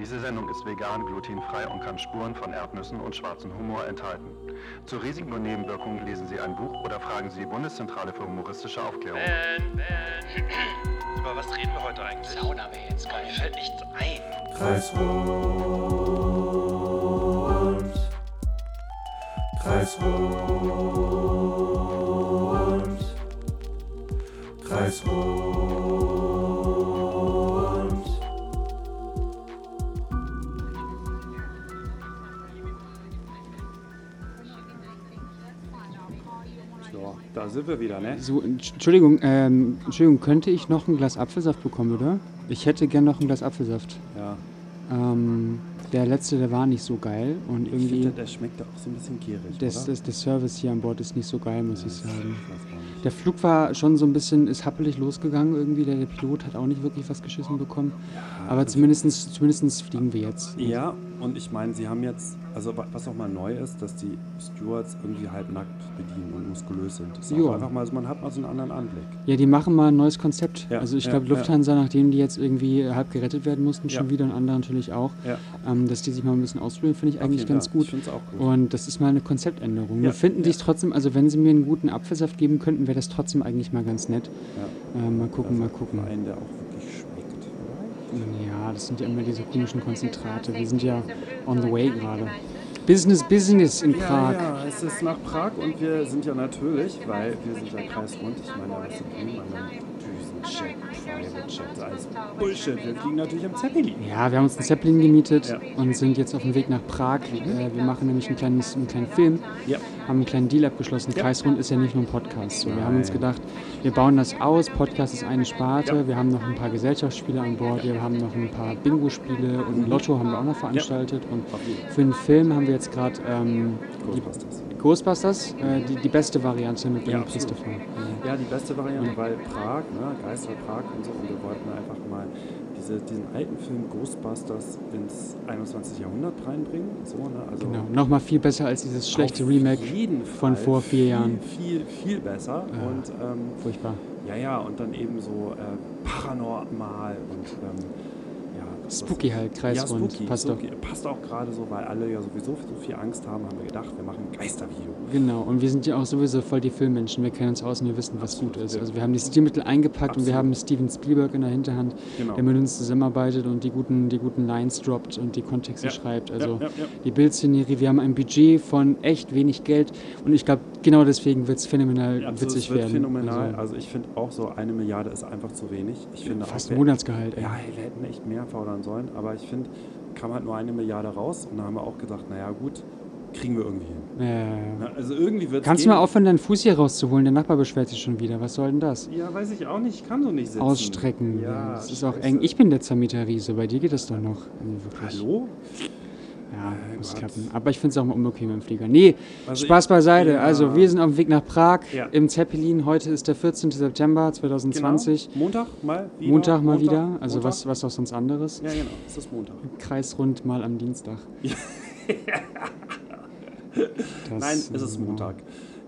Diese Sendung ist vegan, glutenfrei und kann Spuren von Erdnüssen und schwarzem Humor enthalten. Zu Risiken und Nebenwirkungen lesen Sie ein Buch oder fragen Sie die Bundeszentrale für humoristische Aufklärung. Ben, Ben. Über was reden wir heute eigentlich? Sauna wäre jetzt geil. Mir fällt nichts ein. Kreisrund. Kreisrund. Kreisrund. Da sind wir wieder, ne? So, Entschuldigung, ähm, Entschuldigung, könnte ich noch ein Glas Apfelsaft bekommen, oder? Ich hätte gern noch ein Glas Apfelsaft. Ja. Ähm, der letzte, der war nicht so geil und Ich irgendwie finde, der schmeckt auch so ein bisschen gierig, das, oder? das, der Service hier an Bord ist nicht so geil, muss ich sagen. Ich nicht. Der Flug war schon so ein bisschen, ist happelig losgegangen irgendwie. Der, der Pilot hat auch nicht wirklich was geschissen bekommen. Aber also- zumindest, zumindest fliegen wir jetzt. Ja, und ich meine, sie haben jetzt, also wa- was auch mal neu ist, dass die Stewards irgendwie halbnackt bedienen und muskulös sind. Das ist Ja. auch einfach mal, so, man hat mal so einen anderen Anblick. Ja, die machen mal ein neues Konzept. Ja, also ich ja, glaube, ja. Lufthansa, nachdem die jetzt irgendwie halb gerettet werden mussten, schon Ja. wieder und andere natürlich auch, Ja. ähm, dass die sich mal ein bisschen ausprobieren, finde ich eigentlich ganz gut. Ich auch gut. Und das ist mal eine Konzeptänderung. Ja, Nur finden ja. es trotzdem, also wenn sie mir einen guten Apfelsaft geben könnten, wäre das trotzdem eigentlich mal ganz nett. ja. Ähm, mal gucken, Also mal gucken. Einen, der auch. Ja, das sind ja immer diese komischen Konzentrate. Wir sind ja on the way gerade. Business, Business in Prag. Ja, ja, es ist nach Prag und wir sind ja natürlich, weil wir sind ja kreisrund, ich meine, was sind wir? Meine Düsenjet, Private Jet, alles Bullshit. Wir fliegen natürlich im Zeppelin. Ja, wir haben uns einen Zeppelin gemietet Ja. und sind jetzt auf dem Weg nach Prag. Äh, wir machen nämlich ein kleines, einen kleinen Film, Ja. haben einen kleinen Deal abgeschlossen. Kreisrund ist ja nicht nur ein Podcast. So, wir haben uns gedacht, wir bauen das aus. Podcast ist eine Sparte. Wir haben noch ein paar Gesellschaftsspiele an Bord. Wir haben noch ein paar Bingo-Spiele und ein Lotto haben wir auch noch veranstaltet. Und für den Film haben wir jetzt gerade ähm, die Ghostbusters. Ghostbusters, äh, die, die beste Variante mit Ja, dem absolut. Christopher. Ja. Ja, die beste Variante, weil Prag, ne, Geister Prag und so, und wir wollten einfach mal diese, diesen alten Film Ghostbusters ins 21. Jahrhundert reinbringen. So, ne? also Genau, nochmal viel besser als dieses schlechte Remake von vor vier viel, Jahren. Viel, viel besser. Ja. Und ähm, Furchtbar. ja, ja, und dann eben so äh, paranormal und ähm, ja. Spooky halt, Ja, kreisrund. spooky, Passt doch. spooky. Passt auch gerade so, weil alle ja sowieso so viel Angst haben, haben wir gedacht, wir machen ein Geistervideo. Genau, und wir sind ja auch sowieso voll die Filmmenschen. Wir kennen uns aus und wir wissen, was Absolut, gut ist. ja. Also wir haben die Stilmittel eingepackt und wir Absolut. haben Steven Spielberg in der Hinterhand, Genau. der mit uns zusammenarbeitet und die guten, die guten Lines droppt und die Kontexte Ja. schreibt. Also ja, ja, ja. die Bildszenerie, wir haben ein Budget von echt wenig Geld und ich glaube, genau deswegen wird es phänomenal Also witzig es wird werden. phänomenal. Also, Also, ich finde auch so, eine Milliarde ist einfach zu wenig. Ich finde fast auch, ein Monatsgehalt, ey. Ja, wir hätten echt mehr fordern sollen, aber ich finde, kam halt nur eine Milliarde raus und da haben wir auch gedacht, naja gut, kriegen wir irgendwie hin. Ja, ja, ja. Also irgendwie wird Kannst du mal aufhören, deinen Fuß hier rauszuholen? Der Nachbar beschwert sich schon wieder. Was soll denn das? Ja, weiß ich auch nicht, ich kann so nicht sitzen. Ausstrecken. Ja, das ist auch eng. Ich bin der Zermieter-Riese. Bei dir geht das doch noch. Also. Hallo? Ja, Mein muss klappen. Aber ich finde es auch mal unbequem im Flieger. Nee, Also Spaß beiseite. ja. Also, wir sind auf dem Weg nach Prag Ja. im Zeppelin. Heute ist der 14. September 2020. Genau. Montag mal wieder. Montag mal wieder. Also, Montag. Was, was auch sonst anderes. Ja, genau, es ist Montag. Kreisrund mal am Dienstag. Nein, es ist äh, Montag.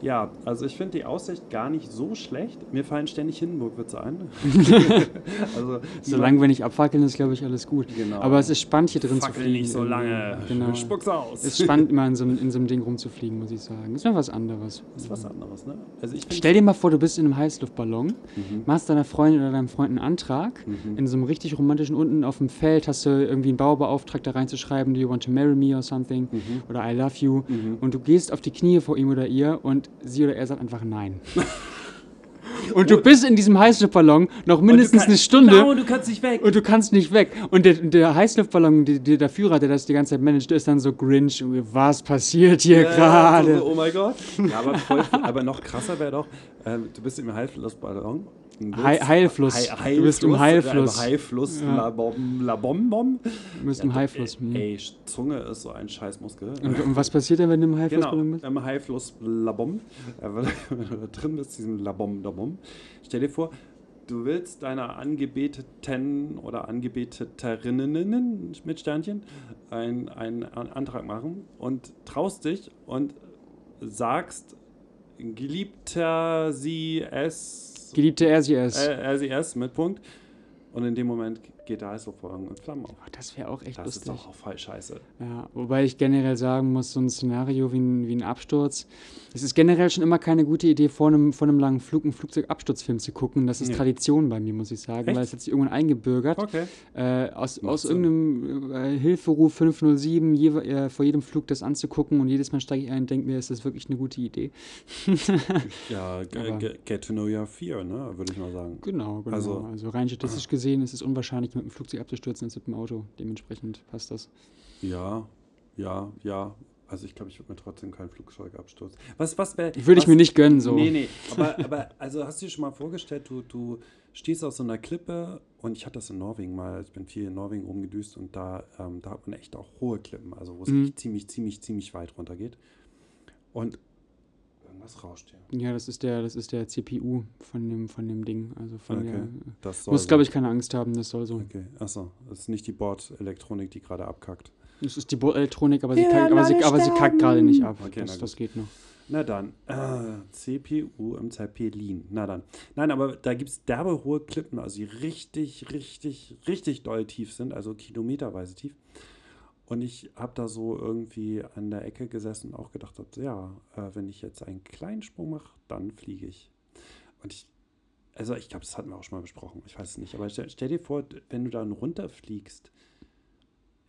Ja, also ich finde die Aussicht gar nicht so schlecht. Mir fallen ständig Hindenburg-Witze ein. also, Solange wir nicht abfackeln, ist, glaube ich, alles gut. Genau. Aber es ist spannend, hier drin zu Fackel fliegen. nicht so lange. Genau. Spuck's aus. Es ist spannend, immer in so, einem- in so einem Ding rumzufliegen, muss ich sagen. Ist mal was anderes. ist was anderes, ne? Also ich Stell dir mal vor, du bist in einem Heißluftballon, Mhm. machst deiner Freundin oder deinem Freund einen Antrag, in so einem richtig romantischen, unten auf dem Feld hast du irgendwie einen Baubeauftragter reinzuschreiben, do you want to marry me or something, Mhm. oder I love you, und du gehst auf die Knie vor ihm oder ihr und sie oder er sagt einfach nein. und du bist in diesem Heißluftballon noch mindestens eine Stunde. Genau, du kannst nicht weg. Und du kannst nicht weg. Und der, der Heißluftballon, die, die, der Führer, der das die ganze Zeit managt, ist dann so Grinch. Was passiert hier Ja, gerade? so, oh mein Gott. Ja, aber, voll, aber noch krasser wäre doch, ähm, du bist im Heilflussballon. Und willst- Hei- Heilfluss. Hei- Du bist im Heilfluss. Heilfluss. äh, Heilfluss, Ja. la, bom, la bom bom. Du bist im Haifluss. hm. Ey, Zunge ist so ein Scheißmuskel. Und, und was passiert denn, wenn du im Genau, Haiflussballon bist? im Haifluss Labom. Äh, Wenn du da drin bist, diesem Labom, Labom. Stell dir vor, du willst deiner Angebeteten oder Angebeteterinnen mit Sternchen einen, einen Antrag machen und traust dich und sagst, geliebter sie es, Geliebte sie es. äh, mit Punkt. Und in dem Moment geht Heißluftballon in Flammen auf. Das wäre auch echt Das ist lustig. doch auch voll scheiße. Ja, wobei ich generell sagen muss, so ein Szenario wie ein, wie ein Absturz, es ist generell schon immer keine gute Idee, vor einem, vor einem langen Flug einen Flugzeugabsturzfilm zu gucken. Das ist Nee. Tradition bei mir, muss ich sagen, Echt? weil es hat sich irgendwann eingebürgert. Okay. Äh, aus aus irgendeinem äh, Hilferuf 507 je, äh, vor jedem Flug das anzugucken und jedes Mal steige ich ein und denke mir, ist das wirklich eine gute Idee? Ja, g- Aber- g- get to know your fear, ne, würde ich mal sagen. Genau, genau. Also- Also, rein statistisch gesehen ist es unwahrscheinlich, mit dem Flugzeug abzustürzen als mit dem Auto. Dementsprechend passt das. Ja, ja, ja. Also ich glaube, ich würde mir trotzdem kein Flugzeug abstürzen. Was, was wäre. Würde ich mir nicht gönnen, so. Nee, nee. Aber, aber also hast du dir schon mal vorgestellt, du, du stehst auf so einer Klippe und ich hatte das in Norwegen mal, ich bin viel in Norwegen rumgedüst und da, ähm, da hat man echt auch hohe Klippen, also wo es Mhm. ziemlich, ziemlich, ziemlich weit runter geht. Und irgendwas rauscht hier. Ja, das ist der, das ist der CPU von dem, von dem Ding. Also von Okay. der. Das Muss, so. glaube ich, keine Angst haben, das soll so. Okay, achso, das ist nicht die Bordelektronik, die gerade abkackt. Das ist die Bordelektronik, aber, sie Wir kackt- aber, sie, aber sie kackt gerade nicht ab. Okay, na das, das geht noch. Na dann, äh, CPU im Zeppelin. Na dann. Nein, aber da gibt es derbe hohe Klippen, also die richtig, richtig, richtig doll tief sind, also kilometerweise tief. Und ich habe da so irgendwie an der Ecke gesessen und auch gedacht, hab, ja, äh, wenn ich jetzt einen kleinen Sprung mache, dann fliege ich. Und ich, also ich glaube, das hatten wir auch schon mal besprochen, ich weiß es nicht, aber stell, stell dir vor, wenn du dann runterfliegst,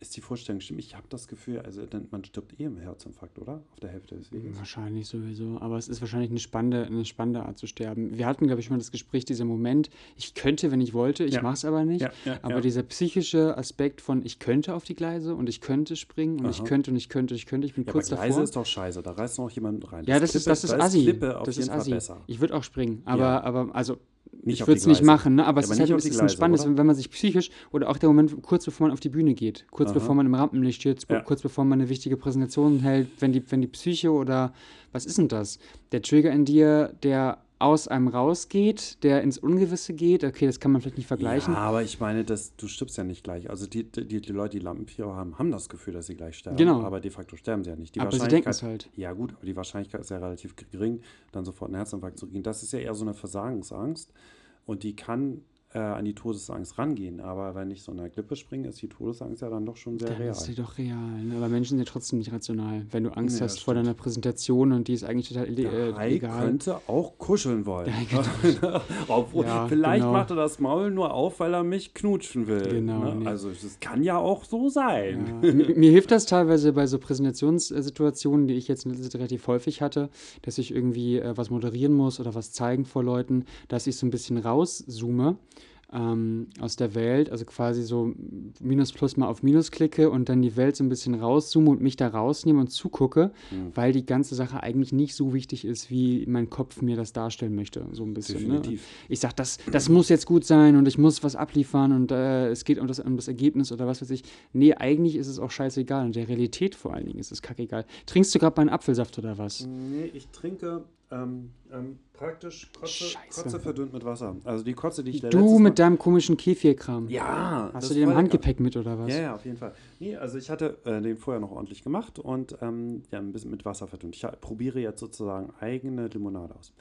ist die Vorstellung stimmt. Ich habe das Gefühl, also man stirbt eh im Herzinfarkt, oder? Auf der Hälfte des Weges. Wahrscheinlich sowieso. Aber es ist wahrscheinlich eine spannende, eine spannende Art zu sterben. Wir hatten, glaube ich, schon mal das Gespräch, dieser Moment, ich könnte, wenn ich wollte, ich Ja. mache es aber nicht. Ja, ja, aber dieser psychische Aspekt von, ich könnte auf die Gleise und ich könnte springen und ich Aha. könnte und ich könnte, ich könnte, ich bin kurz aber Gleise davor. ist doch scheiße, da reißt noch jemand rein. ja, das ist, Klippe- das ist da Assi. Auf das ist Assi. Ich würde auch springen, aber, aber also Nicht ich würde es nicht machen, ne? aber es Ja, aber ist halt es ist ein spannendes, oder? wenn man sich psychisch oder auch der Moment kurz bevor man auf die Bühne geht, kurz Aha. bevor man im Rampenlicht steht, Ja. kurz bevor man eine wichtige Präsentation hält, wenn die, wenn die Psyche oder was ist denn das? Der Trigger in dir, der aus einem rausgeht, der ins Ungewisse geht, okay, das kann man vielleicht nicht vergleichen. Ja, aber ich meine, das, du stirbst ja nicht gleich. Also die, die, die Leute, die Lampenfieber haben, haben das Gefühl, dass sie gleich sterben. Genau. Aber de facto sterben sie ja nicht. Die aber sie denken es halt. Ja gut, aber die Wahrscheinlichkeit ist ja relativ gering, dann sofort einen Herzinfarkt zu kriegen. Das ist ja eher so eine Versagensangst und die kann äh, an die Todesangst rangehen. Aber wenn ich so in einer Klippe springe, ist die Todesangst ja dann doch schon sehr Dann real. ist die doch real. Ne? Aber Menschen sind ja trotzdem nicht rational. Wenn du Angst Nee, hast das vor stimmt. deiner Präsentation und die ist eigentlich total ille- Der äh, Hai egal. könnte auch kuscheln wollen. Ja, Obwohl, Ja, vielleicht genau. macht er das Maul nur auf, weil er mich knutschen will. Genau, ne? nee. Also es kann ja auch so sein. Ja, mir, mir hilft das teilweise bei so Präsentationssituationen, die ich jetzt relativ häufig hatte, dass ich irgendwie äh, was moderieren muss oder was zeigen vor Leuten, dass ich so ein bisschen rauszoome ähm, aus der Welt, also quasi so Minus Plus mal auf Minus klicke und dann die Welt so ein bisschen rauszoome und mich da rausnehme und zugucke, Hm. weil die ganze Sache eigentlich nicht so wichtig ist, wie mein Kopf mir das darstellen möchte, so ein bisschen. Ne? Definitiv. ich sage, das, das muss jetzt gut sein und ich muss was abliefern und äh, es geht um das, um das Ergebnis oder was weiß ich. Nee, eigentlich ist es auch scheißegal und der Realität vor allen Dingen ist es kackegal. Trinkst du gerade meinen Apfelsaft oder was? Nee, ich trinke ähm, ähm, praktisch Kotze. Kotze verdünnt mit Wasser. Also die Kotze, die ich da Du mit deinem komischen Kefirkram. Ja. Hast du dir im. Handgepäck mit oder was? Ja, ja, auf jeden Fall. Nee, also ich hatte äh, den vorher noch ordentlich gemacht und ähm, ja, ein bisschen mit Wasser verdünnt. Ich ha- probiere jetzt sozusagen eigene Limonade aus.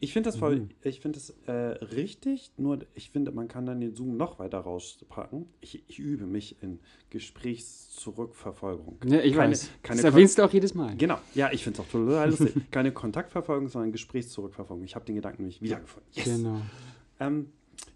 Ich finde das voll, Mhm. ich finde das äh, richtig, nur ich finde, man kann dann den Zoom noch weiter rauspacken. Ich, ich übe mich in Gesprächszurückverfolgung. Ja, ich Keine- weiß. keine das erwähnst du auch jedes Mal. Genau, ja, ich finde es auch total lustig. Keine Kontaktverfolgung, sondern Gesprächszurückverfolgung. Ich habe den Gedanken nämlich wiedergefunden. Yes. Genau. Ähm,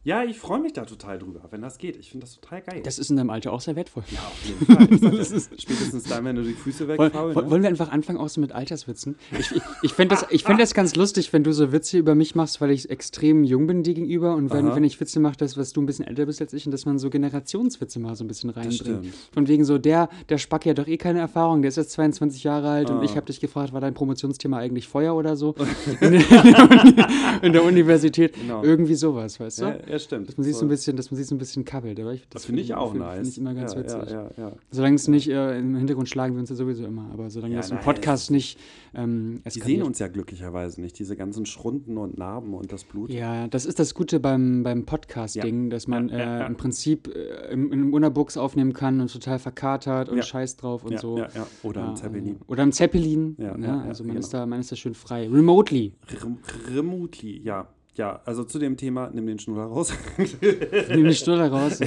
ja, ich freue mich da total drüber, wenn das geht. Ich finde das total geil. Das ist in deinem Alter auch sehr wertvoll. ja, auf jeden Fall. Ja, spätestens dann, wenn du die Füße wegfaulst. woll- Ne? wollen wir einfach anfangen auch so mit Alterswitzen? Ich, ich, ich fände das, ich fänd das ganz lustig, wenn du so Witze über mich machst, weil ich extrem jung bin dir gegenüber und wenn, Aha. wenn ich Witze mache, dass was du ein bisschen älter bist als ich und dass man so Generationswitze mal so ein bisschen reinbringt. Von wegen so, der, der Spack hat doch eh keine Erfahrung, der ist jetzt 22 Jahre alt und Ah. ich habe dich gefragt, war dein Promotionsthema eigentlich Feuer oder so? in, der, in der Universität. Genau. Irgendwie sowas, weißt du? Ja, ja, stimmt. Dass man sich so ein bisschen, dass man sich so ein bisschen kabbelt. Aber ich, Das finde ich auch find- nice. Finde ich immer ganz ja, witzig. Ja, ja. Solange es nicht äh, im Hintergrund schlagen wir uns ja sowieso immer, aber solange das im Podcast nicht ähm, Die sehen uns ja glücklicherweise nicht, diese ganzen Schrunden und Narben und das Blut. Ja, das ist das Gute beim, beim Podcast-Ding, dass man äh, im Prinzip äh, im, im Unterbuchs aufnehmen kann und total verkatert und. Scheiß drauf und so. ja, ja. Oder ein Zeppelin. Oder im Zeppelin. Ja, ne? also man, genau. ist da, man ist da schön frei. Remotely. Rem Remotely, ja. Ja, also zu dem Thema, nimm den Schnuller raus. Nimm die Stulle raus.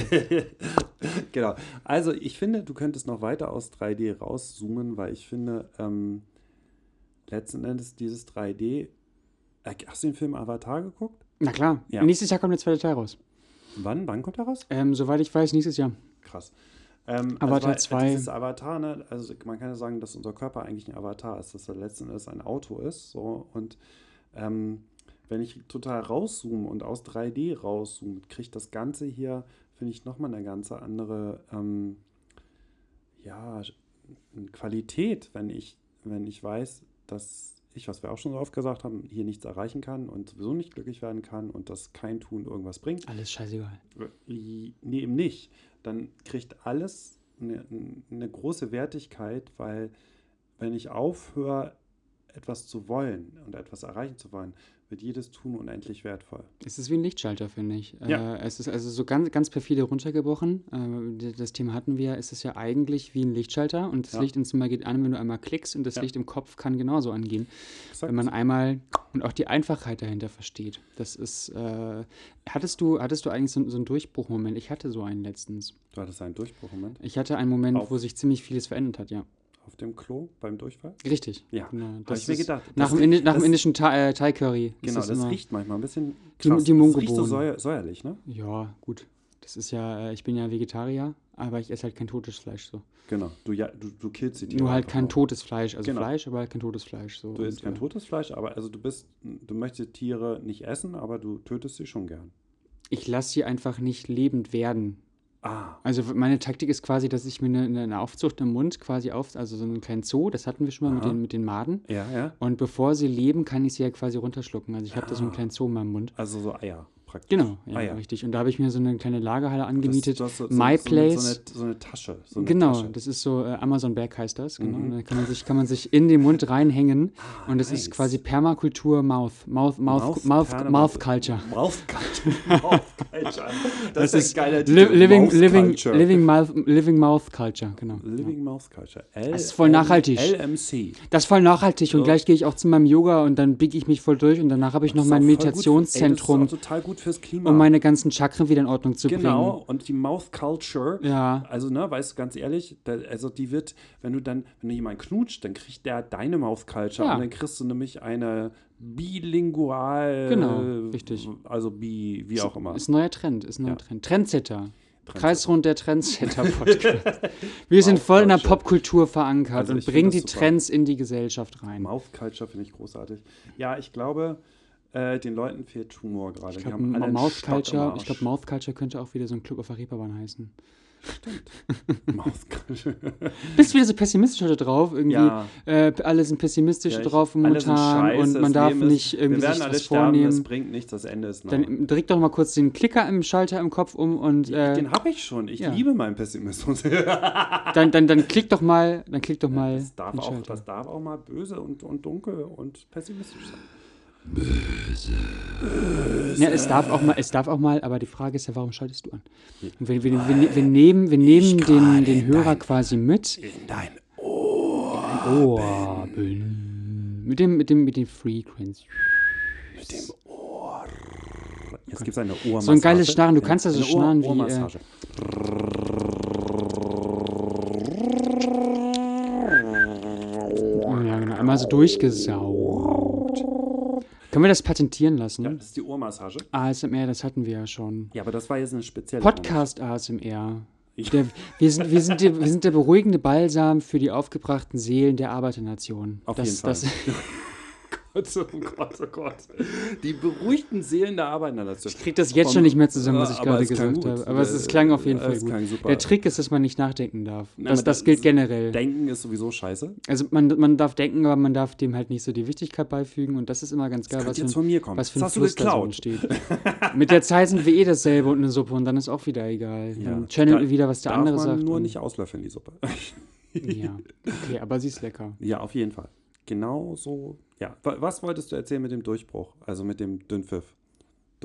genau. Also ich finde, du könntest noch weiter aus 3D rauszoomen, weil ich finde, ähm, letzten Endes dieses 3D. Äh, hast du den Film Avatar geguckt? Na klar. Ja. Nächstes Jahr kommt der zweite Teil raus. Wann? Wann kommt er raus? Ähm, soweit ich weiß, nächstes Jahr. Krass. Ähm, Avatar weil 2. Dieses Avatar, ne, also man kann ja sagen, dass unser Körper eigentlich ein Avatar ist, dass er letzten Endes ein Auto ist. So, und ähm, wenn ich total rauszoome und aus 3D rauszoome, kriegt das Ganze hier, finde ich, nochmal eine ganz andere ähm, ja, Qualität, wenn ich, wenn ich weiß, dass ich, was wir auch schon so oft gesagt haben, hier nichts erreichen kann und sowieso nicht glücklich werden kann und dass kein Tun irgendwas bringt. Alles scheißegal. Nee, eben nicht. Dann kriegt alles eine, eine große Wertigkeit, weil wenn ich aufhöre, etwas zu wollen und etwas erreichen zu wollen, wird jedes Tun unendlich wertvoll. Es ist wie ein Lichtschalter, finde ich. Ja. Äh, es ist also so ganz, ganz perfide runtergebrochen. Äh, das Thema hatten wir. Es ist ja eigentlich wie ein Lichtschalter und das Ja. Licht im Zimmer geht an, wenn du einmal klickst und das Ja. Licht im Kopf kann genauso angehen. Exakt. Wenn man einmal und auch die Einfachheit dahinter versteht. Das ist. Äh, hattest du, hattest du eigentlich so, so einen Durchbruchmoment? Ich hatte so einen letztens. du hattest einen Durchbruchmoment Ich hatte einen Moment, Auf- wo sich ziemlich vieles verändert hat, ja. Auf dem Klo beim Durchfall. Richtig. Ja, Genau. Habe Das ich mir gedacht. Nach Das dem, nach dem das- indischen Thai, äh, Thai Curry. Genau, das, immer- riecht manchmal ein bisschen Die- krass. die das riecht so säuer, säuerlich, ne? Ja, gut. Das ist ja, äh, ich bin ja Vegetarier, aber ich esse halt kein totes Fleisch so. Genau. Du, ja, du, du killst die Tiere. Nur halt einfach kein auch. totes Fleisch. Also Genau. Fleisch, aber halt kein totes Fleisch. So. Du isst kein äh, totes Fleisch, aber also du bist, du möchtest Tiere nicht essen, aber du tötest sie schon gern. Ich lasse sie einfach nicht lebend werden. Ah, Also meine Taktik ist quasi, dass ich mir eine, eine- Aufzucht im Mund quasi auf, also so einen kleinen Zoo, das hatten wir schon mal mit den, mit den Maden. ja, ja. Und bevor sie leben, kann ich sie ja quasi runterschlucken. Also ich habe da so einen Ah. kleinen Zoo in meinem Mund. Also so Eier praktisch. Genau, ja, Ah, ja. richtig. Und da habe ich mir so eine kleine Lagerhalle Das- angemietet. das- so- so- My so, Place. So eine, so eine Tasche. Eine genau, Tasche. das ist so, äh, Amazon Berg heißt das, genau. Mhm. Dann kann man sich, kann man sich in den Mund reinhängen Ah, und das nice. ist quasi Permakultur Mouth, Mouth, Mouth, Mouth Mouth, Mouth Culture. Mouth Culture. Mouth Culture. Das, Das ist ein geiler Li Titel. living, Mouth living, Culture. living, mouth, living Mouth Culture, genau. Living Mouth Culture. L Das ist voll nachhaltig. LMC. Das ist voll nachhaltig und gleich gehe ich auch zu meinem Yoga und dann biege ich mich voll durch und danach habe ich noch Das mein. Meditationszentrum, das ist total gut fürs Klima. um meine ganzen Chakren wieder in Ordnung zu Genau, bringen. und die Mouth Culture, Ja. also ne, weißt du, ganz ehrlich, da, also die wird, wenn du dann, wenn du jemanden knutscht, dann kriegt der deine Mouth Culture Ja. und dann kriegst du nämlich eine bilingual, Genau, richtig. also bi, wie auch immer. Ist ein neuer Trend, ist ein neuer Ja. Trend. Trendsetter. Kreisrund der Trendsetter-Podcast. Wir sind voll in der. Popkultur verankert Also und bringen die super. Trends in die Gesellschaft rein. Mouth Culture finde ich großartig. Ja, ich glaube, äh, den Leuten fehlt Humor gerade. Ich glaube, Mouth Culture, ich glaube, Mouth Culture könnte auch wieder so ein Club auf der Reeperbahn heißen. Mouth Culture. Bist wieder so pessimistisch heute drauf, irgendwie. Ja. Äh, alle sind pessimistisch Ja, drauf momentan und man darf nicht irgendwie Wir werden sich alle was sterben, das vornehmen. bringt nichts, das Ende ist nah. Dann drück doch mal kurz den Klicker im Schalter im Kopf um und äh, Den habe ich schon. Ich ja. liebe meinen Pessimismus. dann, dann, dann klick doch mal, dann klick doch mal Das darf, auch, das darf auch mal böse und, und dunkel und pessimistisch sein. Ja, es darf auch mal, es darf auch mal, aber die Frage ist ja, warum schaltest du an? Und wir, wir, wir, wir nehmen, wir nehmen den, den Hörer quasi mit. In dein Oh, mit dem, mit dem, mit dem Frequency. mit dem Ohr. Jetzt gibt es eine Ohrmassage. So ein geiles Schnarren, du kannst ja so schnarren wie, äh. Ja, genau, einmal so durchgesaugt. Können wir das patentieren lassen? Ja, das ist die Ohrmassage. ASMR, das hatten wir ja schon. Ja, aber das war jetzt eine spezielle. Podcast ASMR. Der, wir, sind, wir, sind der, wir sind der beruhigende Balsam für die aufgebrachten Seelen der Arbeiternation. Auf das, jeden Fall. Das, Gott, oh Gott, oh Gott. Die beruhigten Seelen der Arbeiternation. ich krieg das jetzt schon nicht mehr zusammen, was ich Aber gerade gesagt gut. habe. Aber es, es klang auf jeden Fall gut. Der Trick ist, dass man nicht nachdenken darf. Na, Das, gilt generell. Denken ist sowieso scheiße. Also man, man darf denken, aber man darf dem halt nicht so die Wichtigkeit beifügen. Und das ist immer ganz geil, was für, jetzt ein- von mir kommen. was für ein Fluss da so entsteht. Mit der Zeit sind wir eh dasselbe und eine Suppe und dann ist auch wieder egal. Dann channeln wir wieder, was der andere man sagt. nur nicht auslöffeln, die Suppe. Ja, okay, aber sie ist lecker. Ja, auf jeden Fall. Genau so. Ja. Wa- Was wolltest du erzählen mit dem Durchbruch? Also mit dem Dünnpfiff.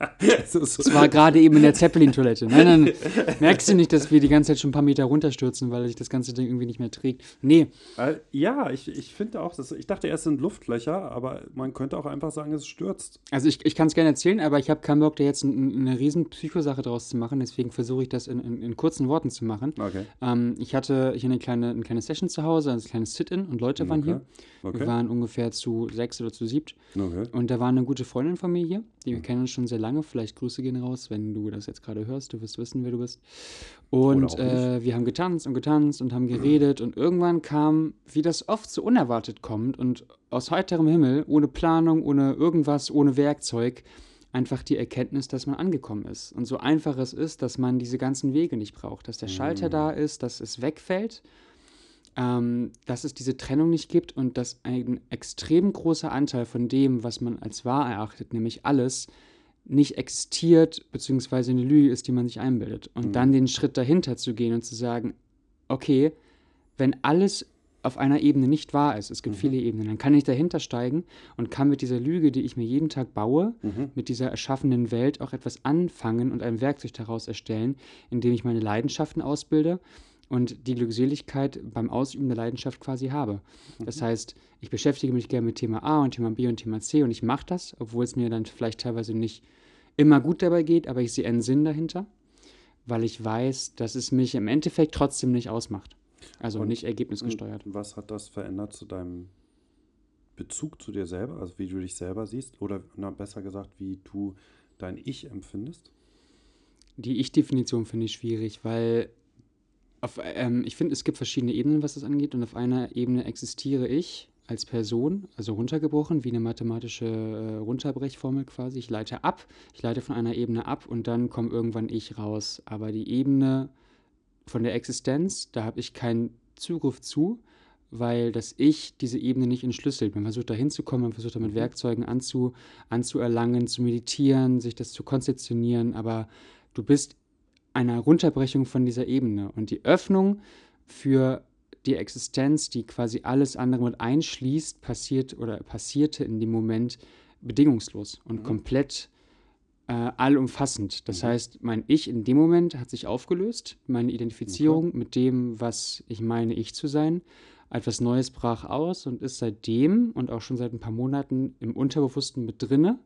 So. Es war gerade eben in der Zeppelin-Toilette. Nein, nein, merkst du nicht, dass wir die ganze Zeit schon ein paar Meter runterstürzen, weil sich das ganze Ding irgendwie nicht mehr trägt? Nee, Äh, Ja, ich, ich finde auch, dass, ich dachte erst sind Luftlöcher, aber man könnte auch einfach sagen, es stürzt. also ich, ich kann es gerne erzählen, aber ich habe keinen Bock, da jetzt ein, eine riesen Psychosache draus zu machen, deswegen versuche ich das in, in, in kurzen Worten zu machen. Okay. Ähm, ich hatte hier eine kleine, eine kleine Session zu Hause, also ein kleines Sit-In und Leute waren Okay. hier. Okay. Wir waren ungefähr zu sechs oder zu siebt. okay. Und da war eine gute Freundin von mir hier, die Mhm. wir kennen uns schon sehr lange. Vielleicht Grüße gehen raus, wenn du das jetzt gerade hörst. Du wirst wissen, wer du bist. Und äh, wir haben getanzt und getanzt und haben geredet. Und irgendwann kam, wie das oft so unerwartet kommt und aus heiterem Himmel, ohne Planung, ohne irgendwas, ohne Werkzeug, einfach die Erkenntnis, dass man angekommen ist. Und so einfach es ist, dass man diese ganzen Wege nicht braucht. Dass der Schalter da ist, dass es wegfällt ähm, dass es diese Trennung nicht gibt und dass ein extrem großer Anteil von dem, was man als wahr erachtet, nämlich alles, nicht existiert, beziehungsweise eine Lüge ist, die man sich einbildet. Und dann den Schritt dahinter zu gehen und zu sagen, okay, wenn alles auf einer Ebene nicht wahr ist, es gibt viele Ebenen, dann kann ich dahinter steigen und kann mit dieser Lüge, die ich mir jeden Tag baue, mit dieser erschaffenen Welt auch etwas anfangen und ein Werkzeug daraus erstellen, indem ich meine Leidenschaften ausbilde und die Glückseligkeit beim Ausüben der Leidenschaft quasi habe. Das heißt, ich beschäftige mich gerne mit Thema A und Thema B und Thema C und ich mache das, obwohl es mir dann vielleicht teilweise nicht immer gut dabei geht, aber ich sehe einen Sinn dahinter, weil ich weiß, dass es mich im Endeffekt trotzdem nicht ausmacht. Also Und- nicht ergebnisgesteuert. Was hat das verändert zu deinem Bezug zu dir selber, also wie du dich selber siehst? Oder na, besser gesagt, wie du dein Ich empfindest? Die Ich-Definition finde ich schwierig, weil auf, ähm, ich finde, es gibt verschiedene Ebenen, was das angeht. Und auf einer Ebene existiere ich als Person, also runtergebrochen, wie eine mathematische äh, Runterbrechformel quasi. Ich leite ab, ich leite von einer Ebene ab und dann kommt irgendwann ich raus. Aber die Ebene von der Existenz, da habe ich keinen Zugriff zu, weil das Ich diese Ebene nicht entschlüsselt. Man versucht da hinzukommen, man versucht da mit Werkzeugen anzu, anzuerlangen, zu meditieren, sich das zu konzeptionieren, aber du bist einer Runterbrechung von dieser Ebene und die Öffnung für die Existenz, die quasi alles andere mit einschließt, passiert oder passierte in dem Moment bedingungslos und komplett äh, allumfassend. Das heißt, mein Ich in dem Moment hat sich aufgelöst, meine Identifizierung mit dem, was ich meine, ich zu sein. Etwas Neues brach aus und ist seitdem und auch schon seit ein paar Monaten im Unterbewussten mit drinne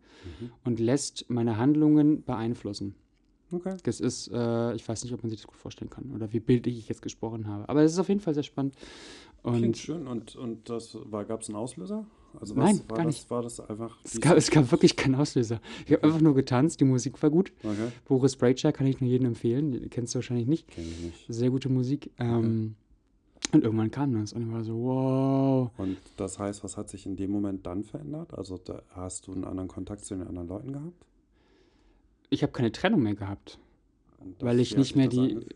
und lässt meine Handlungen beeinflussen. Okay. Das ist, äh, ich weiß nicht, ob man sich das gut vorstellen kann oder wie bildlich ich jetzt gesprochen habe. Aber es ist auf jeden Fall sehr spannend. Klingt Und schön. Und, und das war, gab es einen Auslöser? Also Nein, war gar das, nicht. War das einfach. es gab, es gab wirklich keinen Auslöser. Ich habe einfach nur getanzt, die Musik war gut. Okay. Boris Brejcha kann ich nur jedem empfehlen, den kennst du wahrscheinlich nicht. Kenn ich nicht. Sehr gute Musik. Ähm, und irgendwann kam das und ich war so, wow. Und das heißt, was hat sich in dem Moment dann verändert? Also da hast du einen anderen Kontakt zu den anderen Leuten gehabt? Ich habe keine Trennung mehr gehabt. Weil ich nicht mehr die- angefühlt?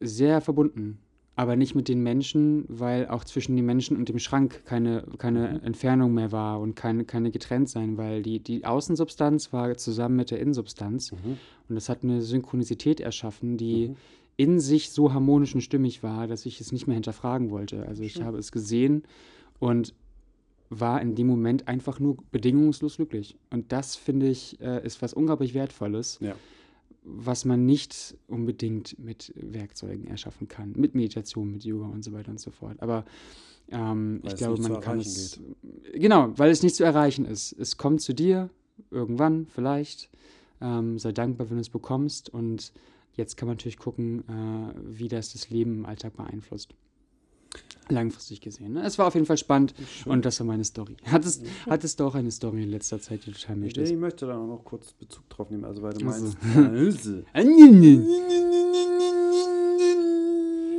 Sehr verbunden. Aber nicht mit den Menschen, weil auch zwischen den Menschen und dem Schrank keine, keine Entfernung mehr war und keine, keine getrennt sein, weil die, die Außensubstanz war zusammen mit der Innensubstanz Mhm. und das hat eine Synchronität erschaffen, die in sich so harmonisch und stimmig war, dass ich es nicht mehr hinterfragen wollte. Also ich habe es gesehen und war in dem Moment einfach nur bedingungslos glücklich. Und das, finde ich, äh, ist was unglaublich Wertvolles, Ja. was man nicht unbedingt mit Werkzeugen erschaffen kann. Mit Meditation, mit Yoga und so weiter und so fort. Aber ähm, ich glaube, man kann es. Genau, weil es nicht zu erreichen ist. Es kommt zu dir, irgendwann, vielleicht. Ähm, sei dankbar, wenn du es bekommst. Und jetzt kann man natürlich gucken, äh, wie das das Leben im Alltag beeinflusst. Langfristig gesehen. Ne? Es war auf jeden Fall spannend und das war meine Story. Hattest, hattest du auch eine Story in letzter Zeit, die du teilen Nee, möchtest? ich möchte da noch kurz Bezug drauf nehmen, also weil du Ach so. meinst.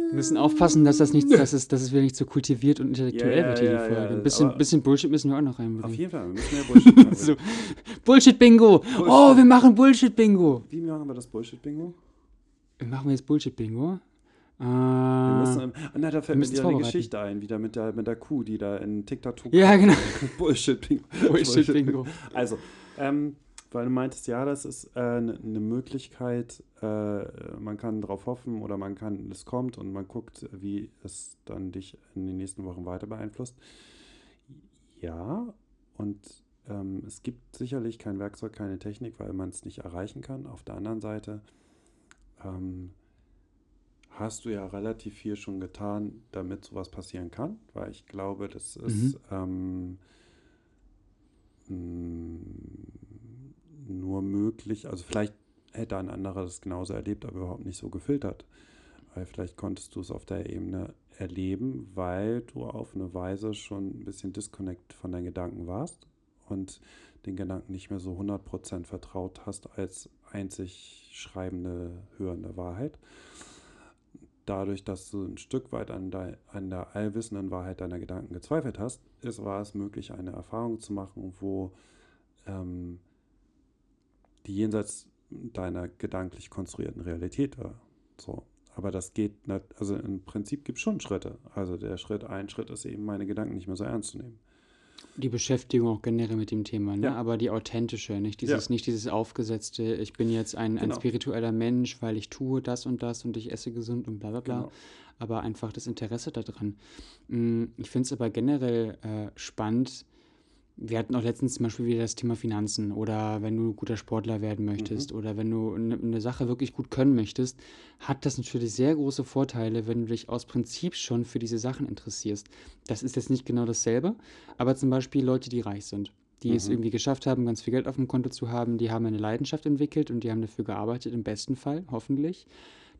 Wir müssen aufpassen, dass das nicht, dass es, dass es wieder nicht so kultiviert und intellektuell ja, wird hier ja, die Folge. Ein bisschen, aber- bisschen Bullshit müssen wir auch noch Auf reinbringen. jeden Fall, wir müssen mehr Bullshit machen. So. Bullshit-Bingo! Oh, wir machen Bullshit-Bingo! Wie machen wir das Bullshit-Bingo? Wir machen jetzt Bullshit-Bingo. Wir müssen, ähm, ah, na, da fällt mir wieder eine. Geschichte ein, wieder mit der, mit der Kuh, die da in TikTok ja, genau. Bullshit-Bingo. Bullshit-Bingo. Also, ähm, weil du meintest, ja, das ist eine äh, ne Möglichkeit, äh, man kann drauf hoffen oder man kann, es kommt und man guckt, wie es dann dich in den nächsten Wochen weiter beeinflusst. Ja, und ähm, es gibt sicherlich kein Werkzeug, keine Technik, weil man es nicht erreichen kann. Auf der anderen Seite ähm, hast du ja relativ viel schon getan, damit sowas passieren kann, weil ich glaube, das ist ähm, mh, nur möglich, also vielleicht hätte ein anderer das genauso erlebt, aber überhaupt nicht so gefiltert. Weil vielleicht konntest du es auf der Ebene erleben, weil du auf eine Weise schon ein bisschen disconnect von deinen Gedanken warst und den Gedanken nicht mehr so 100% vertraut hast als einzig schreibende, hörende Wahrheit. Dadurch, dass du ein Stück weit an der, an der allwissenden Wahrheit deiner Gedanken gezweifelt hast, ist, war es möglich, eine Erfahrung zu machen, wo ähm, die jenseits deiner gedanklich konstruierten Realität war. So. Aber das geht nicht, also im Prinzip gibt es schon Schritte. Also der Schritt, ein Schritt ist eben, meine Gedanken nicht mehr so ernst zu nehmen. Die Beschäftigung auch generell mit dem Thema, ne? Ja. aber die authentische, nicht dieses, nicht dieses aufgesetzte, ich bin jetzt ein, ein Genau. spiritueller Mensch, weil ich tue das und das und ich esse gesund und bla bla bla. Genau. Aber einfach das Interesse daran. Mm, Ich finde es aber generell äh, spannend. Wir hatten auch letztens zum Beispiel wieder das Thema Finanzen oder wenn du guter Sportler werden möchtest oder wenn du eine eine Sache wirklich gut können möchtest, hat das natürlich sehr große Vorteile, wenn du dich aus Prinzip schon für diese Sachen interessierst. Das ist jetzt nicht genau dasselbe, aber zum Beispiel Leute, die reich sind, die es irgendwie geschafft haben, ganz viel Geld auf dem Konto zu haben, die haben eine Leidenschaft entwickelt und die haben dafür gearbeitet, im besten Fall, hoffentlich.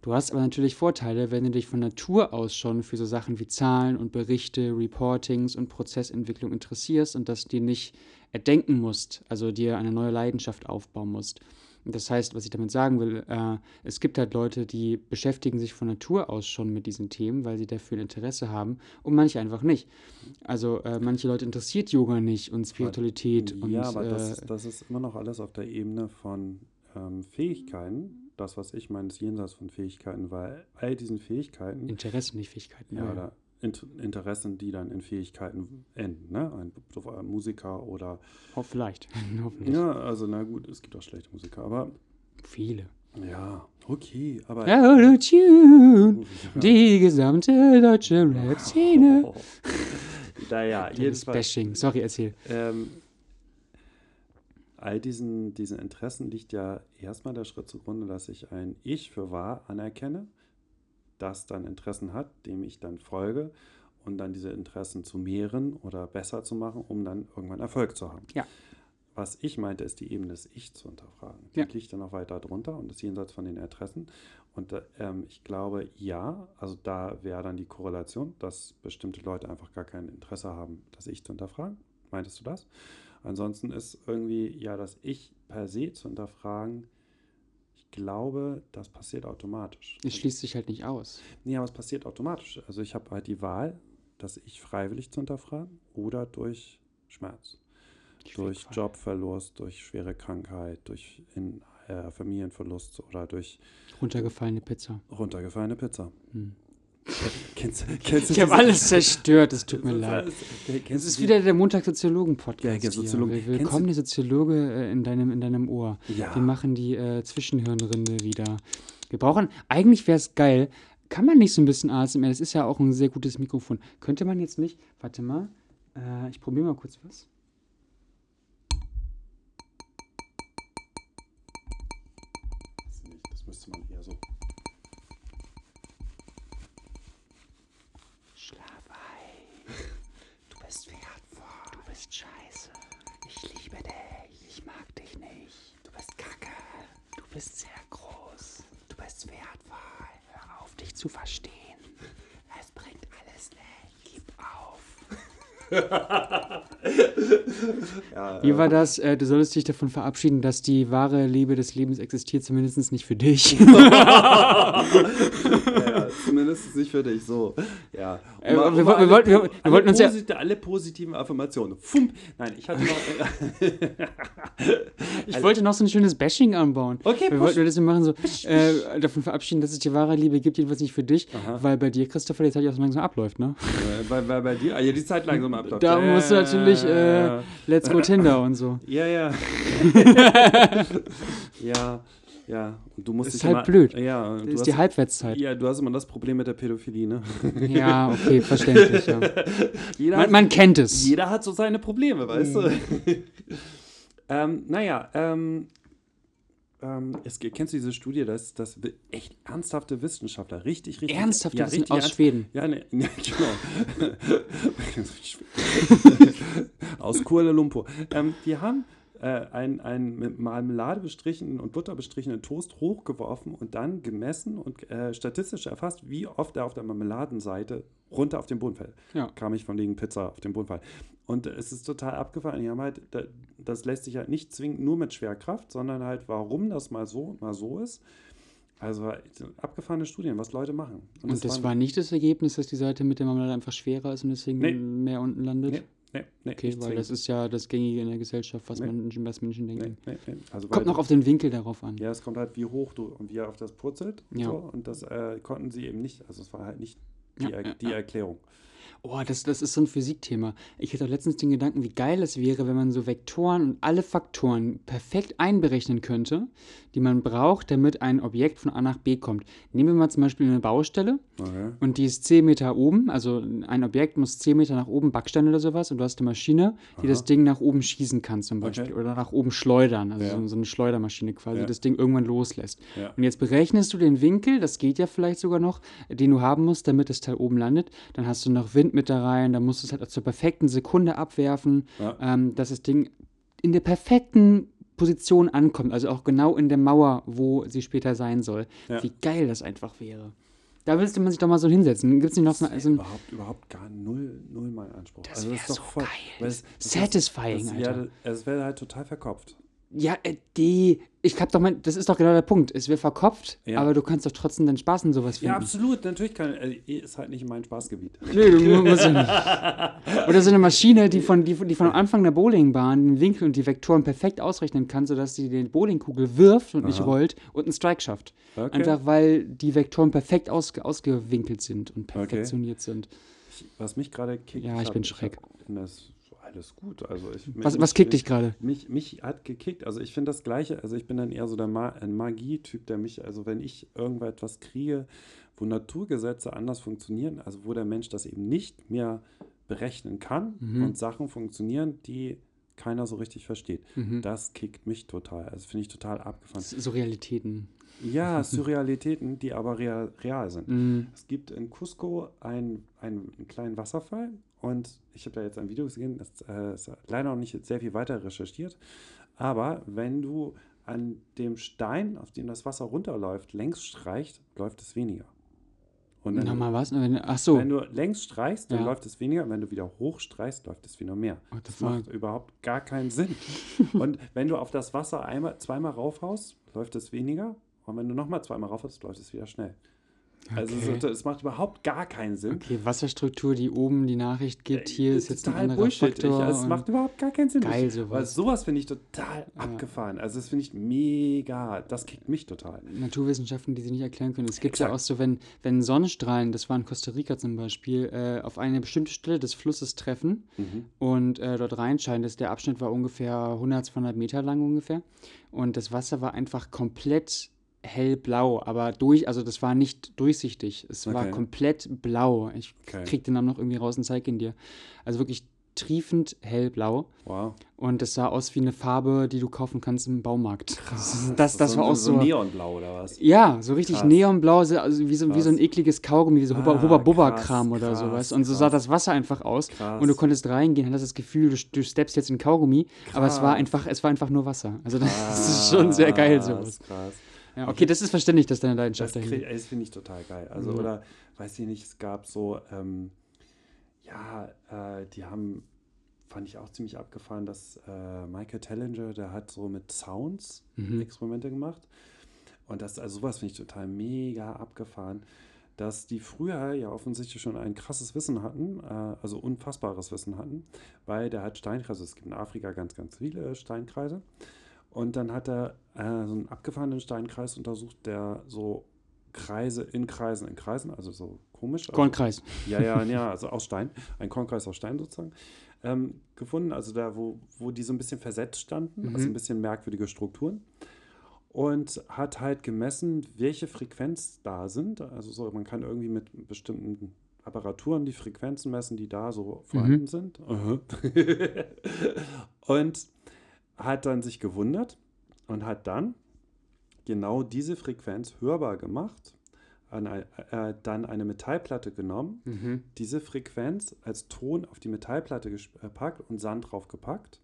Du hast aber natürlich Vorteile, wenn du dich von Natur aus schon für so Sachen wie Zahlen und Berichte, Reportings und Prozessentwicklung interessierst und das dir nicht erdenken musst, also dir eine neue Leidenschaft aufbauen musst. Und Das heißt, was ich damit sagen will, äh, es gibt halt Leute, die beschäftigen sich von Natur aus schon mit diesen Themen, weil sie dafür ein Interesse haben und manche einfach nicht. Also äh, manche Leute interessiert Yoga nicht und Spiritualität und ja, aber das, äh, ist, das ist immer noch alles auf der Ebene von ähm, Fähigkeiten. Das, was ich meine, ist jenseits von Fähigkeiten, weil all diesen Fähigkeiten Interessen, nicht Fähigkeiten. ja, oder Int Interessen, die dann in Fähigkeiten enden. Ne? Ein, ein Musiker oder. Oh, vielleicht. Hoffentlich. Ja, also na gut, es gibt auch schlechte Musiker, aber Viele. ja, okay, aber. Autotune, die gesamte deutsche Rap-Szene. Naja, jedenfalls. Bashing. Sorry, erzähl. Ähm, all diesen, diesen Interessen liegt ja erstmal der Schritt zugrunde, dass ich ein Ich für wahr anerkenne, das dann Interessen hat, dem ich dann folge und dann diese Interessen zu mehren oder besser zu machen, um dann irgendwann Erfolg zu haben. Ja. Was ich meinte, ist die Ebene des Ich zu hinterfragen. Die Ja. liegt dann noch weiter drunter und ist jenseits von den Interessen. Und äh, ähm, ich glaube, ja, also da wäre dann die Korrelation, dass bestimmte Leute einfach gar kein Interesse haben, das Ich zu hinterfragen. Meintest du das? Ansonsten ist irgendwie, ja, das Ich per se zu hinterfragen, ich glaube, das passiert automatisch. Es schließt sich halt nicht aus. Nee, aber es passiert automatisch. Also ich habe halt die Wahl, das Ich freiwillig zu hinterfragen oder durch Schmerz. Durch Wegfall. Jobverlust, durch schwere Krankheit, durch in, äh, Familienverlust oder durch Runtergefallene Pizza. runtergefallene Pizza. Hm. Kennst, kennst Ich habe alles zerstört, es tut mir leid. Es ist wieder der Montag Ja, Soziologen-Podcast. der hier. Soziologe. Will- Kennst Willkommen, der Soziologe äh, in deinem, in deinem Ohr. Ja. Wir machen die äh, Zwischenhirnrinde wieder. Wir brauchen, eigentlich wäre es geil, kann man nicht so ein bisschen ASMR, das ist ja auch ein sehr gutes Mikrofon. Könnte man jetzt nicht, warte mal, äh, ich probiere mal kurz was. Bist scheiße. Ich liebe dich. Ich mag dich nicht. Du bist kacke. Du bist sehr groß. Du bist wertvoll. Hör auf, dich zu verstehen. Es bringt alles nicht. Gib auf. Ja, Wie war das? Äh, du solltest dich davon verabschieden, dass die wahre Liebe des Lebens existiert, zumindest nicht für dich. ja, zumindest nicht für dich, so. Ja. Äh, Um- wir wollten- wir alle wollten- wir- wir wollten uns ja- Alle positiven Affirmationen. Fump. Nein, ich hatte noch. Ich wollte noch so ein schönes Bashing anbauen. Okay, wir push. wollten das machen so, äh, davon verabschieden, dass es die wahre Liebe gibt, jedenfalls nicht für dich, weil bei dir, Christopher, die Zeit ja auch so langsam abläuft, ne? bei, bei, bei dir, ah, ja, die Zeit langsam abläuft. Da Ja, musst du natürlich, äh, Let's Go Tinder und so. Ja, ja. ja. Ja, und du musst Ist dich halt immer, blöd. Ja, Das ist hast, die Halbwertszeit. Ja, du hast immer das Problem mit der Pädophilie, ne? Ja, okay, verständlich. Ja. Jeder, Man, hat, man kennt es. jeder hat so seine Probleme, weißt du? ähm, naja, ähm, ähm, es, kennst du diese Studie, dass, dass echt ernsthafte Wissenschaftler, richtig, richtig. Ernsthaft, ja, richtig aus ernst- Schweden. Ja, ne, ja genau. Aus Kuala Lumpur. Ähm, die haben äh, einen, einen mit Marmelade bestrichenen und Butter bestrichenen Toast hochgeworfen und dann gemessen und äh, statistisch erfasst, wie oft er auf der Marmeladenseite runter auf den Boden fällt. Ja. Kam ich von wegen Pizza auf den Boden fallen. Und es ist total abgefahren. Die haben halt, da- das lässt sich halt nicht zwingend nur mit Schwerkraft, sondern halt, warum das mal so und mal so ist. Also abgefahrene Studien, was Leute machen. Und das waren- war nicht das Ergebnis, dass die Seite mit der Marmelade einfach schwerer ist und deswegen Nee. mehr unten landet? Nee, nee, nee, Okay, weil zwingend. das ist ja das Gängige in der Gesellschaft, was, Nee. Menschen, was Menschen Nee, denken. nee, nee. Also Kommt noch auf den Winkel darauf an. Ja, es kommt halt, wie hoch du und wie er auf das purzelt. Und, Ja. so. und das äh, konnten sie eben nicht. Also es war halt nicht die, Ja, er die ja. Erklärung. Oh, das, das ist so ein Physikthema. Ich hatte auch letztens den Gedanken, wie geil es wäre, wenn man so Vektoren und alle Faktoren perfekt einberechnen könnte, die man braucht, damit ein Objekt von A nach B kommt. Nehmen wir mal zum Beispiel eine Baustelle Okay. und die ist 10 Meter oben, also ein Objekt muss 10 Meter nach oben, Backstein oder sowas, und du hast eine Maschine, die Aha. das Ding nach oben schießen kann zum Beispiel Okay. oder nach oben schleudern, also Ja. so, eine Schleudermaschine quasi, Ja. die das Ding irgendwann loslässt. Ja. Und jetzt berechnest du den Winkel, das geht ja vielleicht sogar noch, den du haben musst, damit das Teil oben landet. Dann hast du noch Wind mit da rein, dann musst du es halt zur perfekten Sekunde abwerfen, ähm, dass das Ding in der perfekten Position ankommt, also auch genau in der Mauer, wo sie später sein soll. Ja. Wie geil das einfach wäre. Da müsste man sich doch mal so hinsetzen. Gibt es nicht noch so, Das ein überhaupt, überhaupt gar null, null mein Anspruch. Das also wär ist doch so voll, geil. das ist- Satisfying, das, Alter. Ja, das, es wäre halt total verkopft. Ja, äh, die. Ich hab doch mal. Das ist doch genau der Punkt. Es wird verkopft, Ja. aber du kannst doch trotzdem deinen Spaß in sowas finden. Ja, absolut. Natürlich kann, äh, ist halt nicht mein Spaßgebiet. Nee, du mu- musst ja nicht. Oder so eine Maschine, die von, die, die von Anfang der Bowlingbahn den Winkel und die Vektoren perfekt ausrechnen kann, sodass sie die Bowlingkugel wirft und nicht Aha. rollt und einen Strike schafft. Okay. Einfach weil die Vektoren perfekt ausge, ausgewinkelt sind und Okay. perfektioniert sind. Ich, was mich gerade kickt. Ja, ich bin Schreck. hab- Das alles gut. Also ich, Was, mich- was kickt dich gerade? Mich, mich hat gekickt. Also ich finde das Gleiche. Also ich bin dann eher so der Ma ein Magie-Typ, der mich, also wenn ich irgendetwas kriege, wo Naturgesetze anders funktionieren, also wo der Mensch das eben nicht mehr berechnen kann Mhm. und Sachen funktionieren, die keiner so richtig versteht. Mhm. Das kickt mich total. Also finde ich total abgefahren. So Realitäten. Ja, Surrealitäten, die aber real, real sind. Mhm. Es gibt in Cusco einen, einen kleinen Wasserfall und ich habe da jetzt ein Video gesehen, das äh, ist leider noch nicht sehr viel weiter recherchiert, aber wenn du an dem Stein, auf dem das Wasser runterläuft, längs streicht, läuft es weniger. Und wenn, Nochmal was? Wenn- Ach so. wenn du längs streichst, dann Ja. läuft es weniger, wenn du wieder hoch streichst, läuft es wieder mehr. What the Das macht überhaupt gar keinen Sinn. und wenn du auf das Wasser einmal, zweimal raufhaust, läuft es weniger. Und wenn du nochmal zweimal raufhaust, läuft es wieder schnell. Also Okay. es, es macht überhaupt gar keinen Sinn. Okay, Wasserstruktur, die oben die Nachricht gibt, hier Äh, ist jetzt ein anderer Bullshit. Faktor. also es macht überhaupt gar keinen Sinn. Geil, sowas. Weil sowas finde ich total abgefahren. Also das finde ich mega. Das kickt mich total. Naturwissenschaften, die sie nicht erklären können. Es gibt ja auch so, wenn, wenn Sonnenstrahlen, das war in Costa Rica zum Beispiel, äh, auf eine bestimmte Stelle des Flusses treffen Mhm. und äh, dort reinscheinen, das, der Abschnitt war ungefähr 100, 200 Meter lang ungefähr und das Wasser war einfach komplett hellblau, aber durch, also das war nicht durchsichtig, es war Okay. komplett blau. Ich Okay. krieg den Namen noch irgendwie raus und zeig ihn dir. Also wirklich triefend hellblau Wow. und das sah aus wie eine Farbe, die du kaufen kannst im Baumarkt. Das, das, das so, war auch so so. Neonblau oder was? Ja, so richtig Krass. neonblau, so- also wie so, wie so ein Krass. ekliges Kaugummi, wie so Ah, Hubba-Bubba-Kram krass, oder krass, sowas. Und so sah krass. das Wasser einfach aus. Krass. Und du konntest reingehen, hattest das Gefühl, du, du steppst jetzt in Kaugummi, aber es war Krass. einfach, es war einfach nur Wasser. Also das, ist schon sehr geil Krass, sowas. Krass. Ja, okay, das ist verständlich, dass deine Das, Leidenschaft dahin. krieg- das finde ich total geil. Also, Mhm. oder weiß ich nicht, es gab so, ähm, ja, äh, die haben, fand ich auch ziemlich abgefahren, dass äh, Michael Tellinger, der hat so mit Sounds Mhm. Experimente gemacht. Und das, also sowas finde ich total mega abgefahren, dass die früher ja offensichtlich schon ein krasses Wissen hatten, äh, also unfassbares Wissen hatten, weil der hat Steinkreise, es gibt in Afrika ganz, ganz viele Steinkreise. Und dann hat er äh, so einen abgefahrenen Steinkreis untersucht, der so Kreise in Kreisen in Kreisen, also so komisch. Also, Kornkreis. ja, ja, ja, also aus Stein, ein Kornkreis aus Stein sozusagen, ähm, gefunden, also da, wo, wo die so ein bisschen versetzt standen, Mhm. also ein bisschen merkwürdige Strukturen. und hat halt gemessen, welche Frequenz da sind. Also so, man kann irgendwie mit bestimmten Apparaturen die Frequenzen messen, die da so vorhanden sind. Aha. und hat dann sich gewundert und hat dann genau diese Frequenz hörbar gemacht, an, ein- äh, dann eine Metallplatte genommen, Mhm. diese Frequenz als Ton auf die Metallplatte äh, gepackt und Sand drauf gepackt.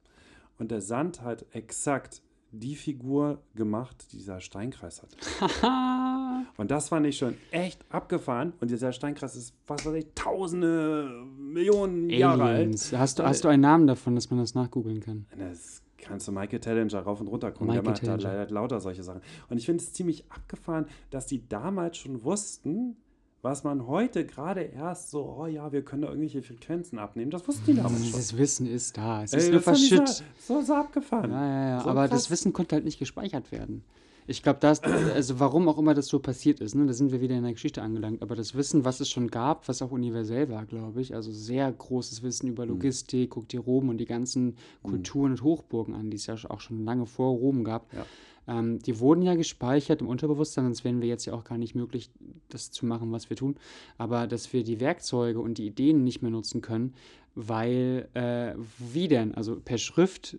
Und der Sand hat exakt die Figur gemacht, die dieser Steinkreis hat. Und das fand ich schon echt abgefahren. Und dieser Steinkreis ist, was weiß ich, tausende, Millionen Jahre alt. Aliens. Hast du, hast du einen Namen davon, dass man das nachgoogeln kann? Das kannst du Michael Tallinger rauf und runter gucken. Der Michael macht da Tallinger. leider lauter solche Sachen. Und ich finde es ziemlich abgefahren, dass die damals schon wussten, was man heute gerade erst so, oh ja, wir können da irgendwelche Frequenzen abnehmen. Das wussten die damals schon. Dieses Wissen ist da. Es Ey, ist nur das verschüttet. So, so abgefahren. Ja, ja, ja. So aber das Wissen konnte halt nicht gespeichert werden. Ich glaube, das, also warum auch immer das so passiert ist, ne, da sind wir wieder in der Geschichte angelangt. Aber das Wissen, was es schon gab, was auch universell war, glaube ich, also sehr großes Wissen über Logistik, guck dir Rom und die ganzen Kulturen und Hochburgen an, die es ja auch schon lange vor Rom gab. Ja. Ähm, die wurden ja gespeichert im Unterbewusstsein, sonst wären wir jetzt ja auch gar nicht möglich, das zu machen, was wir tun. Aber dass wir die Werkzeuge und die Ideen nicht mehr nutzen können, weil, äh, wie denn? Also per Schrift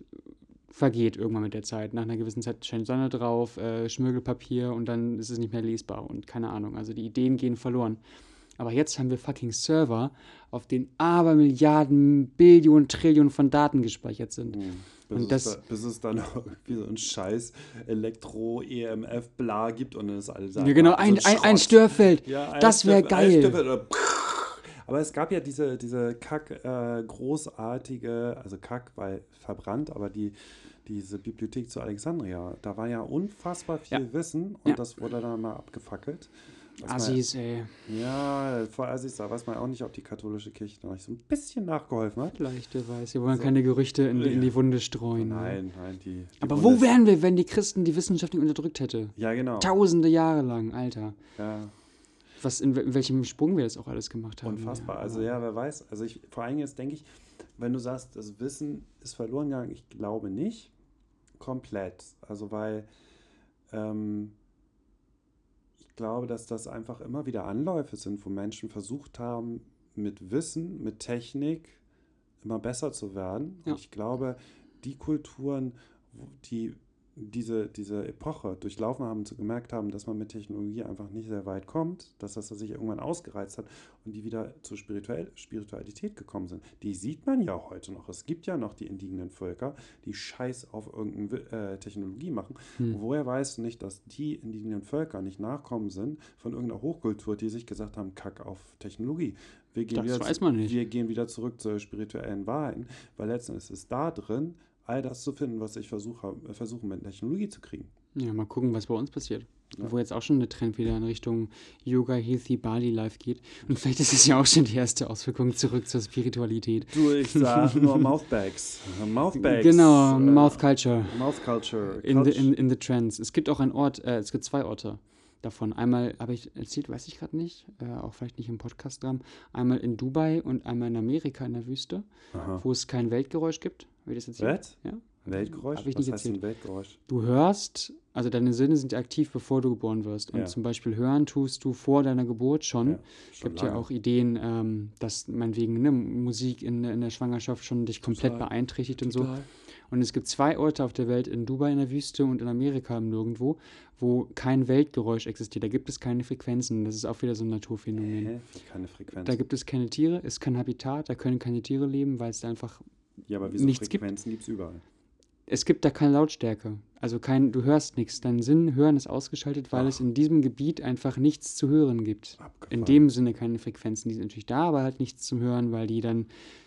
vergeht irgendwann mit der Zeit. Nach einer gewissen Zeit scheint Sonne drauf, äh, Schmirgelpapier und dann ist es nicht mehr lesbar und keine Ahnung. Also die Ideen gehen verloren. Aber jetzt haben wir fucking Server, auf denen aber Milliarden, Billionen, Trillionen von Daten gespeichert sind. Bis, Und es das- da, bis es dann noch irgendwie so ein scheiß Elektro, EMF, bla gibt und dann ist alles Ja, genau, ein, ein, ein. Störfeld. Ja, ein das wäre Stück- ein geil. Stück oder Aber es gab ja diese, diese kack äh, großartige, also kack, weil verbrannt, aber die, diese Bibliothek zu Alexandria, da war ja unfassbar viel Ja. Wissen und Ja. das wurde dann mal abgefackelt. Was man- Assis, ey. Ja, vor Assis, da weiß man auch nicht, ob die katholische Kirche da nicht so ein bisschen nachgeholfen hat. Vielleicht, wer weiß. Wir wollen keine Gerüchte in, die- in die Wunde streuen. ne? Nein, nein, die. die Aber Bundes- wo wären wir, wenn die Christen die Wissenschaft nicht unterdrückt hätte? Ja, genau. Tausende Jahre lang, Alter. Ja, Was, in, in welchem Sprung wir das auch alles gemacht haben. unfassbar. Also ja, wer weiß. Also ich, vor allem jetzt denke ich, wenn du sagst, das Wissen ist verloren gegangen, ich glaube nicht komplett. Also weil ähm, ich glaube, dass das einfach immer wieder Anläufe sind, wo Menschen versucht haben, mit Wissen, mit Technik immer besser zu werden. Ja. Und ich glaube, die Kulturen, die diese, diese Epoche durchlaufen haben und so gemerkt haben, dass man mit Technologie einfach nicht sehr weit kommt, dass das sich irgendwann ausgereizt hat und die wieder zur Spirituell Spiritualität gekommen sind. Die sieht man ja heute noch. Es gibt ja noch die indigenen Völker, die Scheiß auf irgendeine äh, Technologie machen. Hm. Woher weißt du nicht, dass die indigenen Völker nicht Nachkommen sind von irgendeiner Hochkultur, die sich gesagt haben, Kack auf Technologie. Wir gehen, Das wieder, weiß man nicht. wir gehen wieder zurück zur spirituellen Wahrheiten, weil letztendlich ist es da drin, all das zu finden, was ich versuche, äh, versuche mit Technologie zu kriegen. Ja, mal gucken, was bei uns passiert. Ja. Wo jetzt auch schon der Trend wieder in Richtung Yoga, Healthy, Bali Life geht. Und vielleicht ist es ja auch schon die erste Auswirkung zurück zur Spiritualität. Du, ich sag nur Mouthbags. Mouthbags. Genau, äh, Mouth Culture. Mouth Culture. In the, in, in the Trends. Es gibt auch einen Ort, äh, es gibt zwei Orte davon. Einmal, habe ich erzählt, weiß ich gerade nicht, äh, auch vielleicht nicht im Podcast dran. Einmal in Dubai und einmal in Amerika in der Wüste, Aha. wo es kein Weltgeräusch gibt. Ich das erzählt? Was? Ja. Weltgeräusch? Hab ich Was nicht heißt erzählt. ein Weltgeräusch? Du hörst, also deine Sinne sind aktiv, bevor du geboren wirst. Und Ja. zum Beispiel hören tust du vor deiner Geburt schon. Ja, Es schon gibt ja lange. auch Ideen, ähm, dass meinetwegen ne, Musik in, in der Schwangerschaft schon dich komplett Total. beeinträchtigt und so. Total. Und es gibt zwei Orte auf der Welt, in Dubai in der Wüste und in Amerika im Nirgendwo, wo kein Weltgeräusch existiert. Da gibt es keine Frequenzen. Das ist auch wieder so ein Naturphänomen. Hä? Keine Frequenz. Da gibt es keine Tiere, ist kein Habitat, da können keine Tiere leben, weil es da einfach, ja, aber wieso nichts gibt. Frequenzen gibt es überall? es gibt da keine Lautstärke. Also kein, du hörst nichts. Dein Sinn, Hören ist ausgeschaltet, weil Ach. es in diesem Gebiet einfach nichts zu hören gibt. Abgefahren. In dem Sinne keine Frequenzen, die sind natürlich da, aber halt nichts zum Hören, weil die dann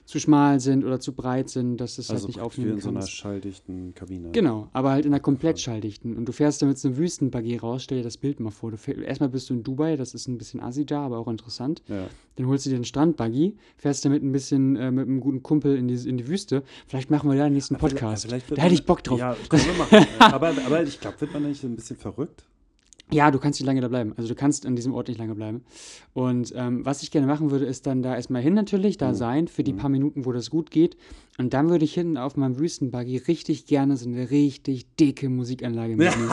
zu schmal sind oder zu breit sind, dass es also halt nicht aufnehmen in so einer schalldichten Kabine. Genau, aber halt in einer komplett schalldichten. Und du fährst damit so einem Wüstenbuggy raus, stell dir das Bild mal vor. Du fähr, erstmal bist du in Dubai, das ist ein bisschen assi da, aber auch interessant. Ja. Dann holst du dir einen Strandbuggy, fährst damit ein bisschen äh, mit einem guten Kumpel in die, in die Wüste. Vielleicht machen wir da den nächsten Podcast. Da hätte ich Bock drauf. Ja, können wir machen. aber, aber ich glaube, wird man nicht so ein bisschen verrückt? Ja, du kannst nicht lange da bleiben. Also du kannst an diesem Ort nicht lange bleiben. Und ähm, was ich gerne machen würde, ist dann da erstmal hin natürlich, Mhm. da sein, für die paar Minuten, wo das gut geht. Und dann würde ich hinten auf meinem Wüstenbuggy richtig gerne so eine richtig dicke Musikanlage mitnehmen.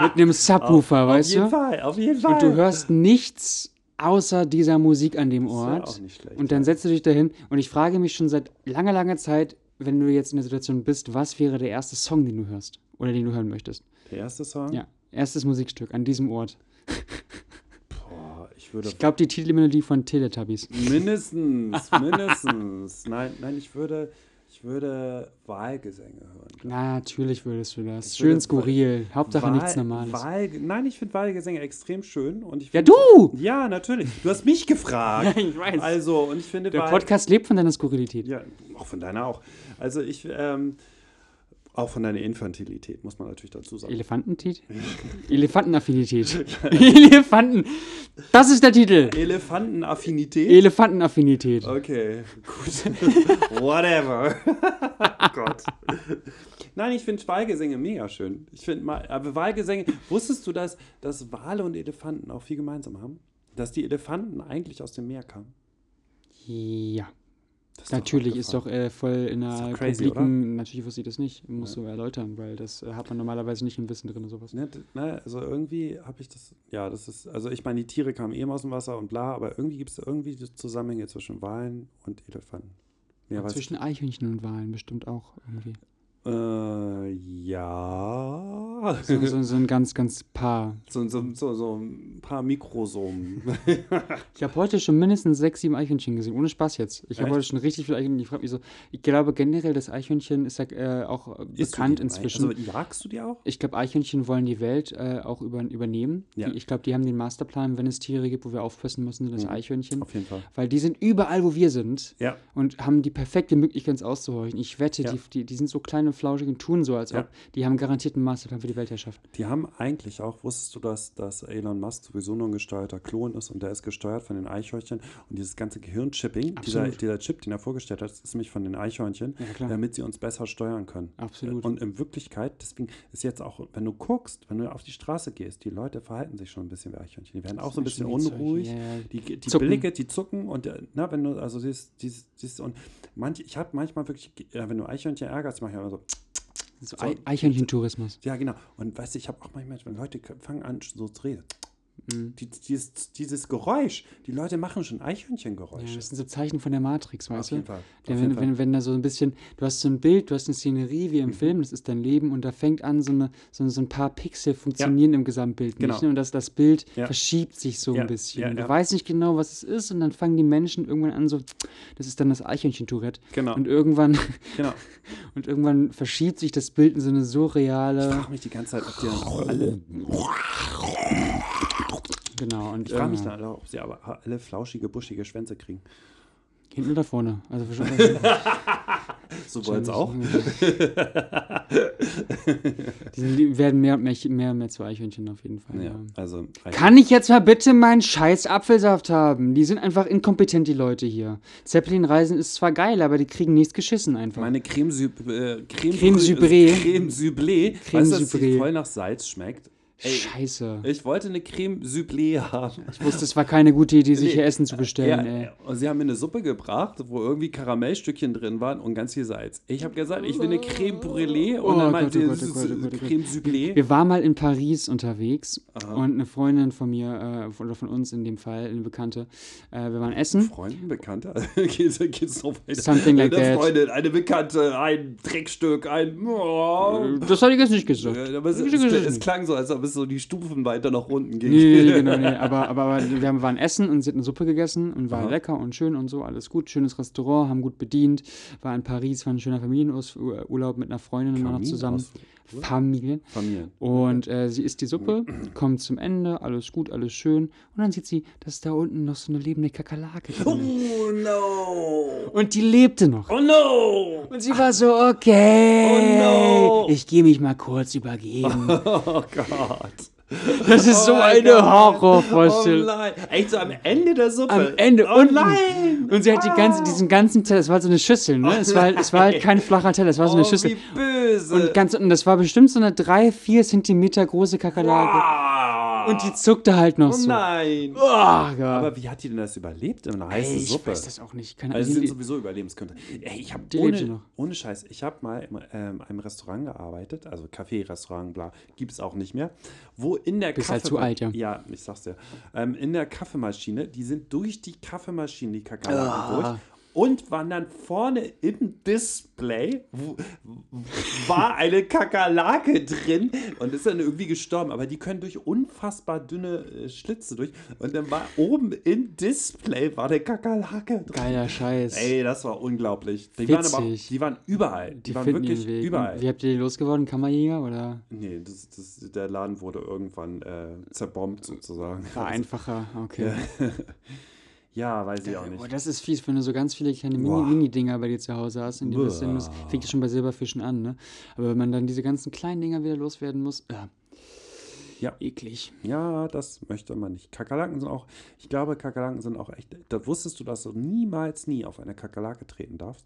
Mit einem Subwoofer, weißt auf jeden du? Fall, auf jeden Fall. Und du hörst nichts außer dieser Musik an dem ja Ort. auch nicht schlecht, und dann ja. setzt du dich dahin. Und ich frage mich schon seit langer, langer Zeit, wenn du jetzt in der Situation bist, was wäre der erste Song, den du hörst? Oder den du hören möchtest? Der erste Song? Ja, erstes Musikstück an diesem Ort. Boah, ich würde Ich glaube, die Titelmelodie von Teletubbies. mindestens, mindestens. Nein, nein, ich würde, ich würde Wahlgesänge hören. Na, natürlich würdest du das. Ich Schön skurril. Hauptsache nichts Normales. Wahl, nein, ich finde Wahlgesänge extrem schön. Und ich Ja, find- du! Ja, natürlich. Du hast mich gefragt. Ja, ich weiß. Also, und ich finde Der Wahl- Podcast lebt von deiner Skurrilität. Ja, auch von deiner auch. Also ich, ähm, auch von deiner Infantilität, muss man natürlich dazu sagen. Elefantentit? Elefantenaffinität. Elefanten. Das ist der Titel. Elefantenaffinität? Elefantenaffinität. okay, gut. Whatever. oh Gott. Nein, ich finde Wahlgesänge mega schön. Ich finde mal, aber Wahlgesänge, wusstest du, dass, dass Wale und Elefanten auch viel gemeinsam haben? Dass die Elefanten eigentlich aus dem Meer kamen? Ja. Ist Natürlich ist doch äh, voll in einer crazy, publiken, natürlich wusste ich das nicht, musst du erläutern, weil das äh, hat man normalerweise nicht im Wissen drin, sowas. Ne, ne, also irgendwie habe ich das, ja, das ist, also ich meine, die Tiere kamen eben aus dem Wasser und bla, aber irgendwie gibt es irgendwie die Zusammenhänge zwischen Walen und Elefanten. Weiß Zwischen Eichhörnchen und Walen bestimmt auch irgendwie. Äh, ja. So, so, so ein ganz, ganz paar. so, so, so, so ein paar Mikrosomen. Ich habe heute schon mindestens sechs, sieben Eichhörnchen gesehen, ohne Spaß jetzt. Ich habe heute schon richtig viele Eichhörnchen. Ich frage mich so, ich glaube generell, das Eichhörnchen ist ja äh, auch äh, Isst bekannt inzwischen. Also jagst du die auch? Ich glaube, Eichhörnchen wollen die Welt äh, auch über, übernehmen. Ja. Die, ich glaube, die haben den Masterplan, wenn es Tiere gibt, wo wir aufpassen müssen, sind das Mhm. Eichhörnchen. Auf jeden Fall. Weil die sind überall, wo wir sind Ja. und haben die perfekte Möglichkeit, uns auszuhorchen. Ich wette, Ja. die, die, die sind so kleine, flauschig und tun so, als Ja. ob die haben garantiert einen Masterplan für die Weltherrschaft. Die haben eigentlich auch, wusstest du, dass, dass Elon Musk sowieso nur ein gesteuerter Klon ist und der ist gesteuert von den Eichhörnchen und dieses ganze Gehirnchipping, dieser, dieser Chip, den er vorgestellt hat, ist nämlich von den Eichhörnchen, Ja, damit sie uns besser steuern können. Absolut. Und in Wirklichkeit, deswegen ist jetzt auch, wenn du guckst, wenn du auf die Straße gehst, die Leute verhalten sich schon ein bisschen wie Eichhörnchen. Die werden auch so ein bisschen unruhig. ja. Die, die Zucken. Blicke, die zucken und äh, na, wenn du, also siehst, siehst, siehst und manch, ich habe manchmal wirklich, wenn du Eichhörnchen ärgerst, mache ich immer so, So So- Ei- Eichhörnchentourismus. ja genau. Und weißt du, ich habe auch manchmal, wenn Leute fangen an so zu reden, Mhm. die, dieses, dieses Geräusch, die Leute machen schon Ja, Eichhörnchengeräusche. das sind so Zeichen von der Matrix, Auf weißt jeden du? Fall. Ja, Auf wenn, jeden wenn, wenn da so ein bisschen, du hast so ein Bild, du hast eine Szenerie wie im Mhm. Film, das ist dein Leben und da fängt an, so, eine, so, so ein paar Pixel funktionieren im Gesamtbild Genau. nicht. Ne? Und das, das Bild Ja. verschiebt sich so Ja, ein bisschen. ja, du ja. weißt nicht genau, was es ist und dann fangen die Menschen irgendwann an, so, das ist dann das Eichhörnchen-Tourette. Genau. Und irgendwann, genau. und irgendwann verschiebt sich das Bild in so eine Ich surreale. frage mich die ganze Zeit, ob die dann auch alle, Genau. Und ich frage mich äh, dann ob sie aber alle flauschige, buschige Schwänze kriegen. hinten oder vorne. Also So wollen es auch. die, werden mehr und mehr, mehr und mehr zu Eichhörnchen auf jeden Fall. Ja, Ja. also Kann ich jetzt mal bitte meinen scheiß Apfelsaft haben? Die sind einfach inkompetent, die Leute hier. Zeppelin-Reisen ist zwar geil, aber die kriegen nichts geschissen einfach. meine Creme, Süb, äh, Creme, Creme Brû- Subré. Creme Sublé. Creme weißt dass die voll nach Salz schmeckt? Ey, Scheiße. ich wollte eine Creme Sublé haben. Ich wusste, es war keine gute Idee, sich Nee. hier Essen zu bestellen, Ja, ey. und sie haben mir eine Suppe gebracht, wo irgendwie Karamellstückchen drin waren und ganz viel Salz. Ich habe gesagt, ich will eine Creme Brûlée und Oh dann meinte oh sie, oh Gott, oh. Creme Sublé. Wir waren mal in Paris unterwegs Aha. und eine Freundin von mir, äh, oder von uns in dem Fall, eine Bekannte, äh, wir waren essen. Freunden, Bekannter? geht's, geht's noch weiter? Something like eine that. Freundin, eine Bekannte, ein Dreckstück, ein... Das hatte ich jetzt nicht gesagt. Aber es, es, gesagt. es klang so, als ob es so die Stufen weiter nach unten ging. Nee, genau, nee. Aber, aber, wir haben- waren essen und sie hat eine Suppe gegessen und war Aha. lecker und schön und so, alles gut. Schönes Restaurant, haben gut bedient. War in Paris, war ein schöner Familienurlaub mit einer Freundin immer noch zusammen. Kamin- Familien. Familien. Und äh, sie isst die Suppe, kommt zum Ende, alles gut, alles schön. Und dann sieht sie, dass da unten noch so eine lebende Kakerlake drin ist. Oh no! Und die lebte noch. Oh no! Und sie war so, okay, Oh no. ich gehe mich mal kurz übergeben. Oh Gott. Das ist so Oh mein eine Gott. Oh Horrorvorstellung. nein. Echt so am Ende der Suppe? Am Ende Oh unten. nein! Und sie hat die ganze, diesen ganzen Teller, es war so eine Schüssel, ne? Es war, halt- es war halt kein flacher Teller, es war so eine oh, Schüssel. wie böse. Und ganz unten, das war bestimmt so eine 3, 4 Zentimeter große Kakerlake. Und die zuckte halt noch Oh so. nein. Oh. Aber wie hat die denn das überlebt in einer heißen Ey, ich Suppe? weiß das auch nicht. Keine Also Ahnung. sind sowieso Überlebenskünstler. Ey, ich habe sie ohne, ohne Scheiß, ich habe mal in ähm, einem Restaurant gearbeitet, also Café, Restaurant, bla, gibt es auch nicht mehr, wo in der Bist halt Kaffee- zu alt, ja. Ja, ich sag's dir. Ähm, in der Kaffeemaschine, die sind durch die Kaffeemaschine, die Kakerlaken Ah. durch und waren dann vorne im Display, war eine Kakerlake drin und ist dann irgendwie gestorben. Aber die können durch unfassbar dünne äh, Schlitze durch. Und dann war oben im Display war eine Kakerlake drin. Geiler Scheiß. Ey, das war unglaublich. Die waren aber auch, Witzig. die waren überall. Die, die waren wirklich überall. Wie habt ihr die losgeworden? Kammerjäger oder Nee, das, das, der Laden wurde irgendwann äh, zerbombt sozusagen. war einfacher? Okay. Ja, weiß ich auch nicht. das ist fies, wenn du so ganz viele kleine Boah. Mini- Mini-Dinger bei dir zu Hause hast. In die Boah. das fängt ja schon bei Silberfischen an, ne? Aber wenn man dann diese ganzen kleinen Dinger wieder loswerden muss, äh, Ja. eklig. Ja, das möchte man nicht. Kakerlaken sind auch, ich glaube, Kakerlaken sind auch echt. Da wusstest du, dass du niemals nie auf eine Kakerlake treten darfst?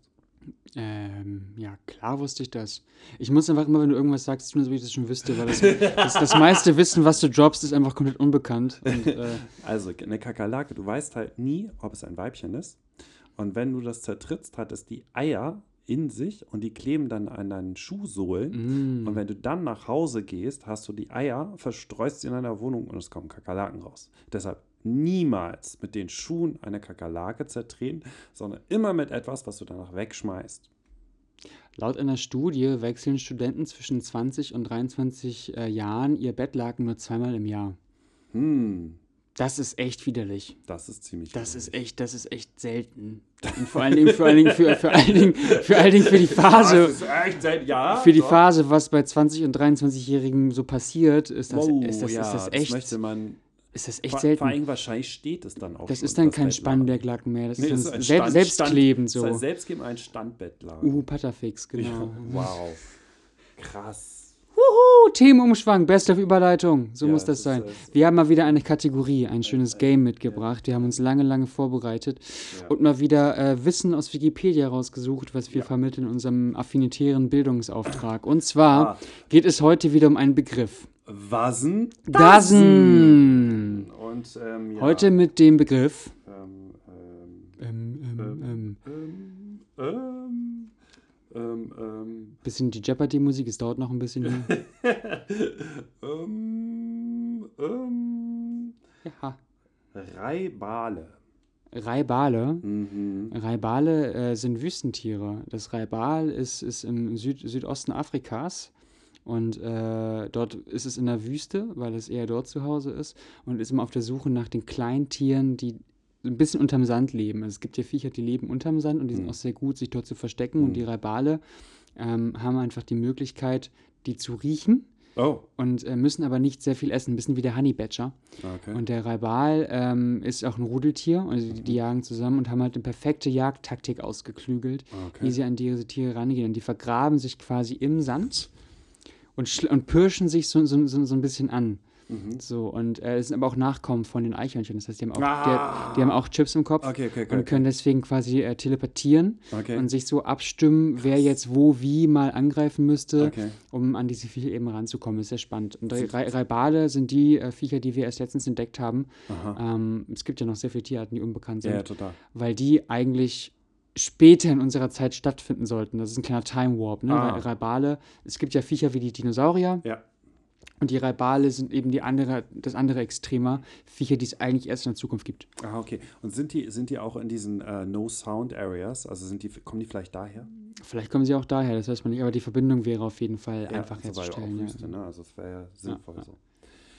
Ähm, ja, klar wusste ich das. Ich muss einfach immer, wenn du irgendwas sagst, tun, als ob ich das schon wüsste, weil das, das, das meiste Wissen, was du droppst, ist einfach komplett unbekannt. Und, äh, Also, eine Kakerlake, du weißt halt nie, ob es ein Weibchen ist. Und wenn du das zertrittst, hat es die Eier in sich und die kleben dann an deinen Schuhsohlen. mm, Und wenn du dann nach Hause gehst, hast du die Eier, verstreust sie in deiner Wohnung und es kommen Kakerlaken raus. Deshalb niemals mit den Schuhen eine Kakerlake zertreten, sondern immer mit etwas, was du danach wegschmeißt. laut einer Studie wechseln Studenten zwischen 20 und 23 äh, Jahren ihr Bettlaken nur zweimal im Jahr. Hm, Das ist echt widerlich. das ist ziemlich Das widerlich. ist echt, das ist echt selten. Und vor allen Dingen, vor allen Dingen, für, für allen Dingen, für allen Dingen für die Phase, Das ist echt seit ja. für die doch. Phase, was bei 20 und 23-Jährigen so passiert, ist das, Wow, ist das, ja, ist das echt, möchte man. Ist das echt vor, selten. Vor allem wahrscheinlich steht es dann auch. Das ist dann kein. Spannberglaken mehr, das Nee, ist dann ist ein Sel Stand- Selbstkleben so. Das Selbstgeben ein Standbettlaken. Uhu, Patterfix, genau. Ja, wow. Krass. Uhu, Themenumschwang, beste Überleitung, so Ja, muss das das sein. ist- Wir haben mal wieder eine Kategorie, ein schönes Game mitgebracht. Wir haben uns lange, lange vorbereitet Ja. und mal wieder äh, Wissen aus Wikipedia rausgesucht, was wir vermitteln in unserem affinitären Bildungsauftrag. Und zwar Ah. geht es heute wieder um einen Begriff. Wasen. Dasen. Und ähm, ja. Heute mit dem Begriff. Ähm, ähm, Ähm, ähm, ähm, ähm, ähm, ähm, ähm, bisschen die Jeopardy-Musik, es dauert noch ein bisschen. ähm, ähm, ja. Raibale. Raibale. Mhm. Raibale äh, sind Wüstentiere. Das Raibal ist, ist im Süd Südosten Afrikas. Und äh, dort ist es in der Wüste, weil es eher dort zu Hause ist. Und ist immer auf der Suche nach den Kleintieren, die ein bisschen unterm Sand leben. Also es gibt ja Viecher, die leben unterm Sand und die sind Mhm. auch sehr gut, sich dort zu verstecken. Und die Raibale ähm, haben einfach die Möglichkeit, die zu riechen Oh, und äh, müssen aber nicht sehr viel essen. Ein bisschen wie der Honey Badger. okay. Und der Raibal ähm, ist auch ein Rudeltier und die, die jagen zusammen und haben halt eine perfekte Jagdtaktik ausgeklügelt, Okay. wie sie an diese Tiere rangehen. Und die vergraben sich quasi im Sand und, und pirschen sich so, so, so, so ein bisschen an. Mhm. So, und äh, es sind aber auch Nachkommen von den Eichhörnchen. Das heißt, die haben auch, Ah. die, die haben auch Chips im Kopf Okay, okay, okay, und können deswegen quasi äh, telepathieren und sich so abstimmen, wer jetzt wo wie mal angreifen müsste, um an diese Viecher eben ranzukommen. ist sehr spannend. Und Ra- Ra- Raibale sind die äh, Viecher, die wir erst letztens entdeckt haben. Ähm, es gibt ja noch sehr viele Tierarten, die unbekannt sind, Ja, ja, total. weil die eigentlich später in unserer Zeit stattfinden sollten. Das ist ein kleiner Time Warp. Ne? Ah. Ra- Raibale, es gibt ja Viecher wie die Dinosaurier Ja. und die Raibale sind eben die andere, das andere Extremer, Viecher, die es eigentlich erst in der Zukunft gibt. Ah, okay. Und sind die, sind die auch in diesen äh, No-Sound-Areas? Also sind die, kommen die vielleicht daher? Vielleicht kommen sie auch daher, das weiß man nicht, aber die Verbindung wäre auf jeden Fall einfach also weil herzustellen. Auch Ja. Wüste, ne? Also es wäre ja sinnvoll ja. so.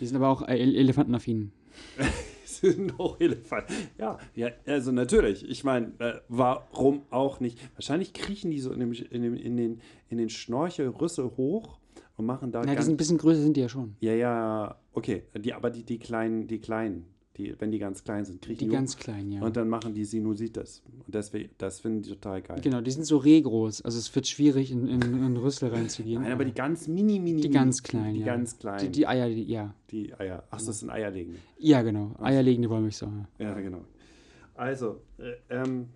Die sind aber auch äh, ele- elefantenaffin. sind auch Elefanten. Ja, ja, also natürlich. Ich meine, äh, warum auch nicht? Wahrscheinlich kriechen die so in, dem, in, dem, in den, in den Schnorchelrüssel hoch und machen da Ja, die sind ein bisschen größer, sind die ja schon. ja, ja, okay. Die, aber die, die kleinen, die kleinen, die, wenn die ganz klein sind, kriechen Die hoch ganz kleinen, ja. und dann machen die Sinusitis. Und deswegen, das finden die total geil. Genau, die sind so rehgroß. Also es wird schwierig, in, in, in Rüssel reinzugehen. Nein, aber die ganz mini, mini. Die ganz kleinen, Die ja. ganz kleinen. die, die Eier, die, ja. Die Eier. Ach, das sind Eierlegende. Ja, genau. Eierlegende Wollmilchsäure. Ja, genau. Also, äh, ähm,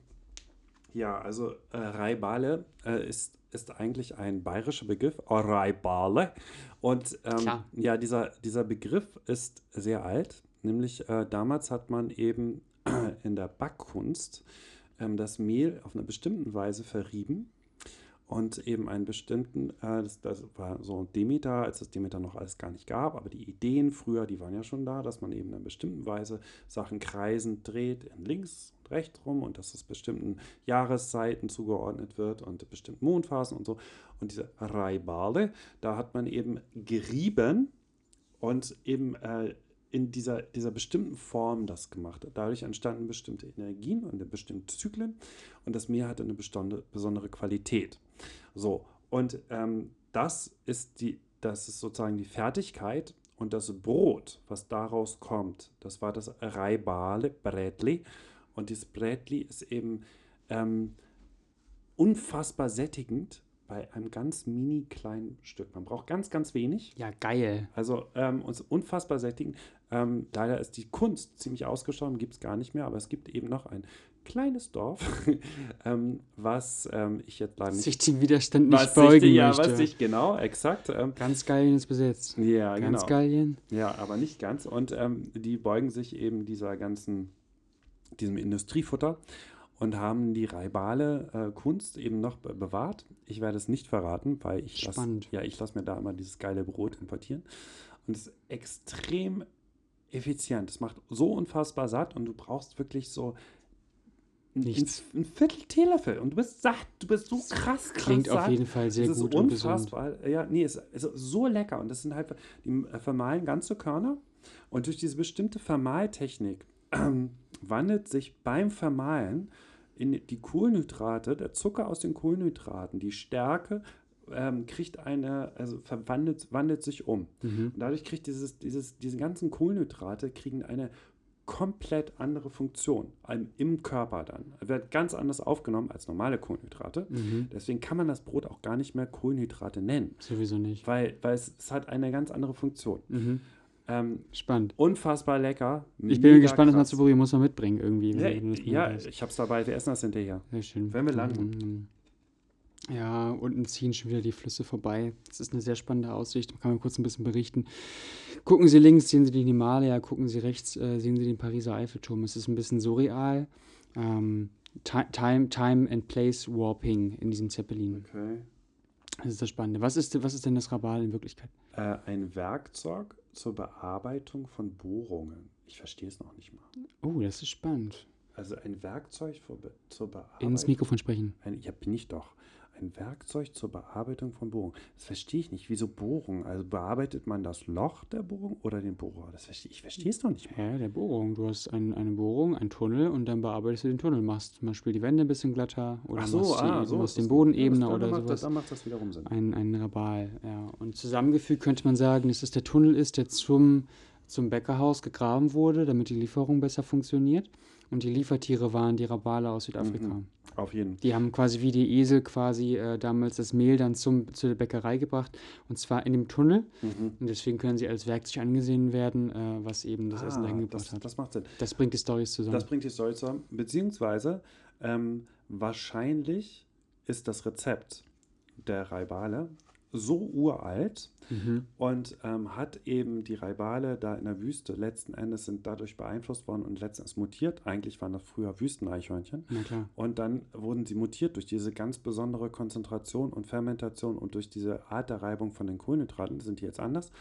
ja, also äh, Raibale äh, ist ist eigentlich ein bayerischer Begriff, Reibale. Und ähm, ja, dieser, dieser Begriff ist sehr alt. Nämlich äh, damals hat man eben in der Backkunst ähm, das Mehl auf eine bestimmte Weise verrieben und eben einen bestimmten, äh, das, das war so Demeter, als es Demeter noch alles gar nicht gab, aber die Ideen früher, die waren ja schon da, dass man eben in einer bestimmten Weise Sachen kreisend dreht, in links und rechts rum und dass es bestimmten Jahreszeiten zugeordnet wird und bestimmten Mondphasen und so. Und diese Reibale, da hat man eben gerieben und eben äh, in dieser, dieser bestimmten Form das gemacht. Dadurch entstanden bestimmte Energien und bestimmte Zyklen und das Meer hatte eine bestonde, besondere Qualität. So, und ähm, das, ist die, das ist sozusagen die Fertigkeit und das Brot, was daraus kommt, das war das Reibale, Brätli. Und dieses Brätli ist eben ähm, unfassbar sättigend bei einem ganz mini kleinen Stück. Man braucht ganz, ganz wenig. Ja, geil. Also ähm, uns unfassbar sättigen. Ähm, leider ist die Kunst ziemlich ausgestorben, gibt es gar nicht mehr, aber es gibt eben noch ein kleines Dorf, ähm, was ähm, ich jetzt leider nicht. Sich dem Widerstand nicht was beugen sich, ja, möchte. was sich, genau, exakt. Ähm, Ganz Gallien ist besetzt. ja, Ganz genau. Gallien. Ja, aber nicht ganz. Und ähm, die beugen sich eben dieser ganzen, diesem Industriefutter und haben die reibale äh, Kunst eben noch be bewahrt. Ich werde es nicht verraten, weil ich lasse ja, ich lasse mir da immer dieses geile Brot importieren. Und es ist extrem effizient. Es macht so unfassbar satt und du brauchst wirklich so Nichts. ein Viertel Teelöffel und du bist satt. Du bist so krass, krass Klingt auf satt. jeden Fall sehr Es ist gut und gesund. unfassbar. Ja, nee, es ist so lecker. Und das sind halt, die äh, vermahlen ganze Körner. Und durch diese bestimmte Vermahltechnik ähm, wandelt sich beim Vermahlen in die Kohlenhydrate, der Zucker aus den Kohlenhydraten, die Stärke ähm, kriegt eine, also verwandelt wandelt sich um. Mhm. Und dadurch kriegt dieses, dieses, diese ganzen Kohlenhydrate kriegen eine komplett andere Funktion im- im Körper dann. Wird ganz anders aufgenommen als normale Kohlenhydrate. Mhm. Deswegen kann man das Brot auch gar nicht mehr Kohlenhydrate nennen, Sowieso nicht. weil, weil es, es hat eine ganz andere Funktion. Mhm. Ähm, Spannend. unfassbar lecker. Ich bin gespannt, das mal krass. zu probieren. Muss man mitbringen irgendwie. Ja, das ja ich hab's dabei. Wir essen das hinterher. Sehr schön. Wenn wir landen. Mhm. Ja, unten ziehen schon wieder die Flüsse vorbei. Das ist eine sehr spannende Aussicht. Da kann man kurz ein bisschen berichten. Gucken Sie links, sehen Sie den Himalaya. Gucken Sie rechts, äh, sehen Sie den Pariser Eiffelturm. Es ist ein bisschen surreal. Ähm, Ti- Time, Time and Place Warping in diesem Zeppelin. Okay. Das ist das Spannende. Was ist, was ist denn das Rabal in Wirklichkeit? Äh, ein Werkzeug zur Bearbeitung von Bohrungen. Ich verstehe es noch nicht mal. Oh, das ist spannend. Also ein Werkzeug für zur Bearbeitung. Ins Mikrofon sprechen. Ein, ja, bin ich doch. Ein Werkzeug zur Bearbeitung von Bohrungen. Das verstehe ich nicht. Wieso Bohrung? Also bearbeitet man das Loch der Bohrung oder den Bohrer? Das verstehe ich. verstehe es doch nicht mal. Ja, der Bohrung. Du hast ein, eine Bohrung, einen Tunnel und dann bearbeitest du den Tunnel. Machst zum Beispiel die Wände ein bisschen glatter oder so, machst, die, ah, so. machst den Boden ebener oder dann macht sowas. Das, dann macht das wiederum Sinn. Ein, ein Rabal, ja. Und zusammengefügt könnte man sagen, dass es der Tunnel ist, der zum, zum Bäckerhaus gegraben wurde, damit die Lieferung besser funktioniert. Und die Liefertiere waren die Rabale aus Südafrika. Mhm. Auf jeden Fall. Die haben quasi wie die Esel quasi äh, damals das Mehl dann zum, zu der Bäckerei gebracht. Und zwar in dem Tunnel. Mhm. Und deswegen können sie als Werkzeug angesehen werden, äh, was eben das Essen dahin gebracht Ah, das, hat. das macht Sinn. Das bringt die Storys zusammen. Das bringt die Story zusammen. Beziehungsweise ähm, wahrscheinlich ist das Rezept der Raibale so uralt mhm. und ähm, hat eben die Raibale da in der Wüste letzten Endes sind dadurch beeinflusst worden und letztens mutiert. Eigentlich waren das früher Wüsteneichhörnchen. Und dann wurden sie mutiert durch diese ganz besondere Konzentration und Fermentation und durch diese Art der Reibung von den Kohlenhydraten sind die jetzt anders.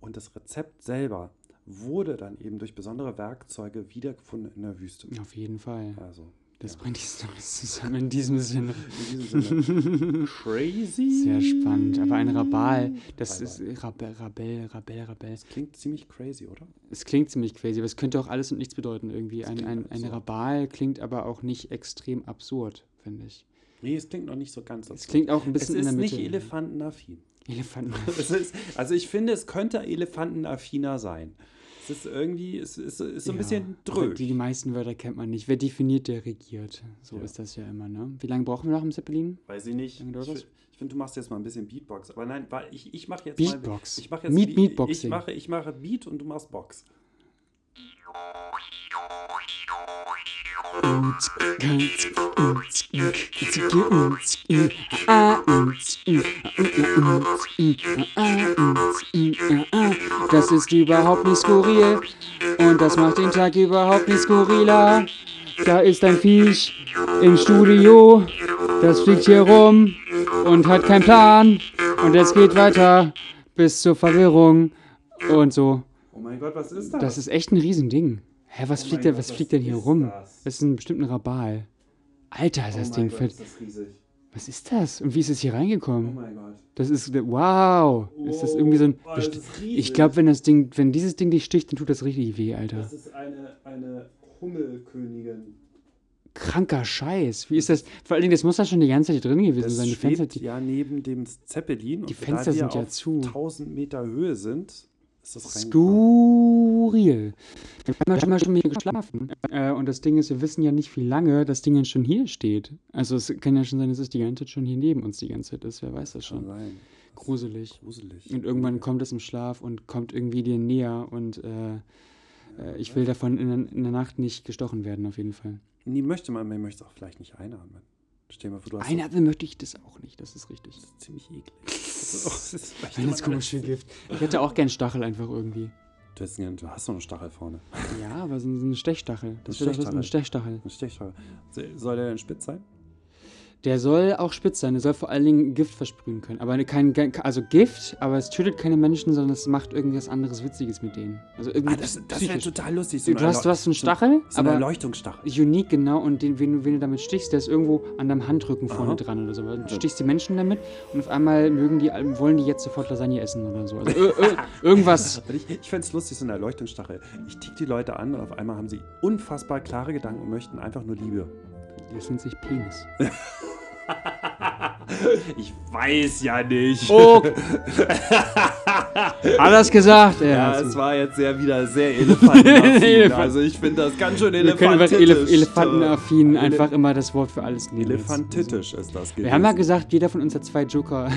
Und das Rezept selber wurde dann eben durch besondere Werkzeuge wiedergefunden in der Wüste. Auf jeden Fall. Also Das bringt die Storys zusammen in diesem Sinne. in diesem Sinne crazy. Sehr spannend. Aber ein Rabal, das Rabal. ist Rabel, Rabel, Rabel, Rabel. Das klingt ziemlich crazy, oder? Es klingt ziemlich crazy, aber es könnte auch alles und nichts bedeuten irgendwie. Es Ein, ein, ein absurd. Rabal klingt aber auch nicht extrem absurd, finde ich. Nee, es klingt noch nicht so ganz. Es klingt auch ein es bisschen ist in der Mitte. nicht elefantenaffin. Elefanten. Es ist, also ich finde, es könnte elefantenaffiner sein. Es ist irgendwie, es ist, ist so ein Ja, bisschen aber drög. Die, die meisten Wörter kennt man nicht. Wer definiert, der regiert. So Ja. ist das ja immer, ne? Wie lange brauchen wir noch im Zeppelin? Weiß ich nicht. Ich, ich finde, du machst jetzt mal ein bisschen Beatbox. Aber nein, weil ich, ich mache jetzt Beatbox. mal. Ich mache jetzt Meat- Beat- Meatboxing. Ich mache, ich mache Beat und du machst Box. Das ist überhaupt nicht skurril und das macht den Tag überhaupt nicht skurriler. Da ist ein Viech im Studio, das fliegt hier rum und hat keinen Plan und es geht weiter bis zur Verwirrung und so. Oh mein Gott, was ist das? Das ist echt ein Riesending. Hä, was Oh fliegt denn, was fliegt denn hier rum? das? Das ist ein bestimmter Rabal. Alter, ist oh das Ding Gott, fett. Was ist das? Und wie ist es hier Oh reingekommen? mein Gott. Das ist, wow. Ist das irgendwie so ein, Oh, riesig. ich glaube, wenn das Ding, wenn dieses Ding dich sticht, dann tut das richtig weh, Alter. Das ist eine, eine Hummelkönigin. Kranker Scheiß. Wie ist das? Vor allen Dingen, das muss da schon die ganze Zeit drin gewesen Das sein. Die Fenster, die, ja neben dem Zeppelin. die Fenster sind ja zu. 1000 Meter Höhe sind, ist das. Skurril. Wir haben ja schon mal schon hier geschlafen. Äh, und das Ding ist, wir wissen ja nicht, wie lange das Ding schon hier steht. Also es kann ja schon sein, dass es die ganze Zeit schon hier neben uns die ganze Zeit ist. Wer weiß das schon. sein. Gruselig. Gruselig. Und irgendwann kommt es im Schlaf und kommt irgendwie dir näher und äh, äh, ich will davon in, der- in der Nacht nicht gestochen werden, auf jeden Fall. Nie möchte man, man möchte es auch vielleicht nicht einatmen. Stell mal vor, du hast Einatmen möchte ich das auch nicht, das ist richtig. Das ist ziemlich eklig. Das ist, oh, das ist komisch Gift. Ich hätte auch gern Stachel einfach irgendwie. Du hast, einen- du hast so eine Stachel vorne. Ja, aber so eine Stechstachel. Das das- eine Stechstachel. Eine Stechstachel. So- Soll der denn spitz sein? Der soll auch spitz sein, der soll vor allen Dingen Gift versprühen können. Aber kein, also Gift, aber es tötet keine Menschen, sondern es macht irgendwas anderes Witziges mit denen. Also irgendwie Ah, das das wäre total lustig. Du, du, hast, du hast einen Stachel, so eine aber Erleuchtungsstachel. unique genau und den, wen, du- wen du damit stichst, der ist irgendwo an deinem Handrücken vorne Aha. dran oder so. Du stichst die Menschen damit und auf einmal mögen die, wollen die jetzt sofort Lasagne essen oder so. Also ö, ö, irgendwas. Ich, ich fände es lustig, so eine Erleuchtungsstachel. Ich tick die Leute an und auf einmal haben sie unfassbar klare Gedanken und möchten einfach nur Liebe. Das nennt sich Penis. Ich weiß ja nicht. Oh! Alles gesagt. Ja, Also, es war jetzt sehr wieder sehr elefantenaffin. Elefant- also ich finde das ganz schön wir können elefantisch. Elef Elefantenaffin Ele- einfach immer das Wort für alles nehmen. Elefantitisch ist das gewesen. Wir haben ja gesagt, jeder von uns hat zwei Joker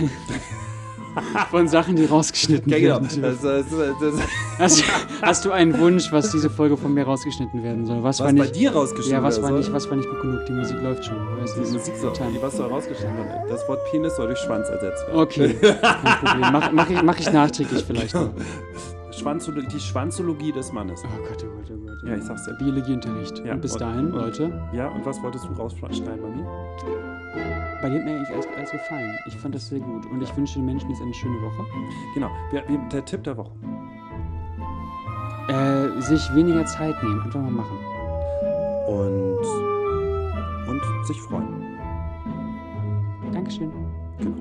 von Sachen, die rausgeschnitten Ja, genau. werden. Das, das, das, Hast, hast du einen Wunsch, was diese Folge von mir rausgeschnitten werden soll? Was, was war bei nicht, dir rausgeschrieben ja, was war soll. nicht, was war nicht gut genug? Die Musik läuft schon. Weißt, Die Musik soll, Time. was soll rausgeschrieben werden? Das Wort Penis soll durch Schwanz ersetzt werden. Okay, kein Problem. Mach, mach, ich, mach ich nachträglich vielleicht noch. Die Schwanzologie des Mannes. Oh Gott, oh Gott, oh Gott. Ja, ich sag's dir. Biologieunterricht. Ja, und bis und- dahin, und- Leute, Ja, und was wolltest du rausschneiden bei mir? Bei dir hat mir eigentlich alles, alles gefallen. Ich fand das sehr gut. Und ich wünsche den Menschen jetzt eine schöne Woche. Genau, der Tipp der Woche. Äh, sich weniger Zeit nehmen. Einfach mal machen. Und, und sich freuen. Dankeschön. Genau.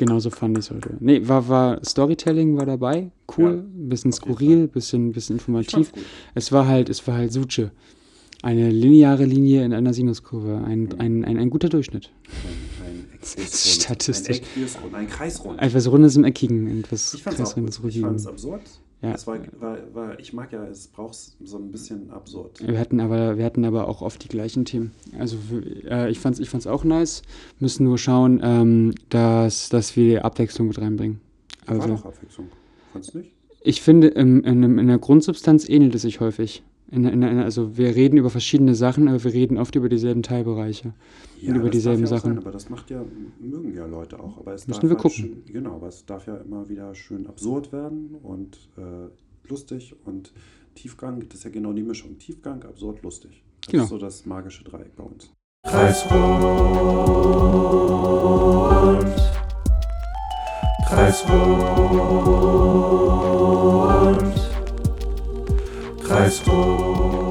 Genauso fand ich es heute. Nee, war, war Storytelling war dabei. Cool. Ja, bisschen skurril, bisschen, bisschen informativ. Es war halt, es war halt Suche. Eine lineare Linie in einer Sinuskurve. Ein, Mhm. ein, ein, ein guter Durchschnitt. Ein, ein. Statistisch. Ein Eckquersrund, ein Kreisrund. Etwas Rundes im Eckigen. Etwas. Kreisrundes, Ich Ruhigen. fand's absurd. Ja. Es war, war, war, ich mag ja, es braucht so ein bisschen absurd. Wir hatten aber, wir hatten aber auch oft die gleichen Themen. Also äh, ich fand's, ich fand's auch nice. Müssen nur schauen, ähm, dass, dass wir Abwechslung mit reinbringen. war Also doch Abwechslung. Fandest du nicht? ich finde, im, in, in der Grundsubstanz ähnelt es sich häufig. In, in, in, also wir reden über verschiedene Sachen, aber wir reden oft über dieselben Teilbereiche. Und über das dieselben darf ja auch Sachen. Sein, aber das macht ja, mögen ja Leute auch. Aber es Müssen darf wir halt gucken. Schön, genau, aber es darf ja immer wieder schön absurd werden und äh, lustig und Tiefgang. Das ist ja genau die Mischung. Tiefgang, absurd, lustig. Das Genau. ist so das magische Dreieck bei uns. Kreisrund, Kreisrund, Kreisrund.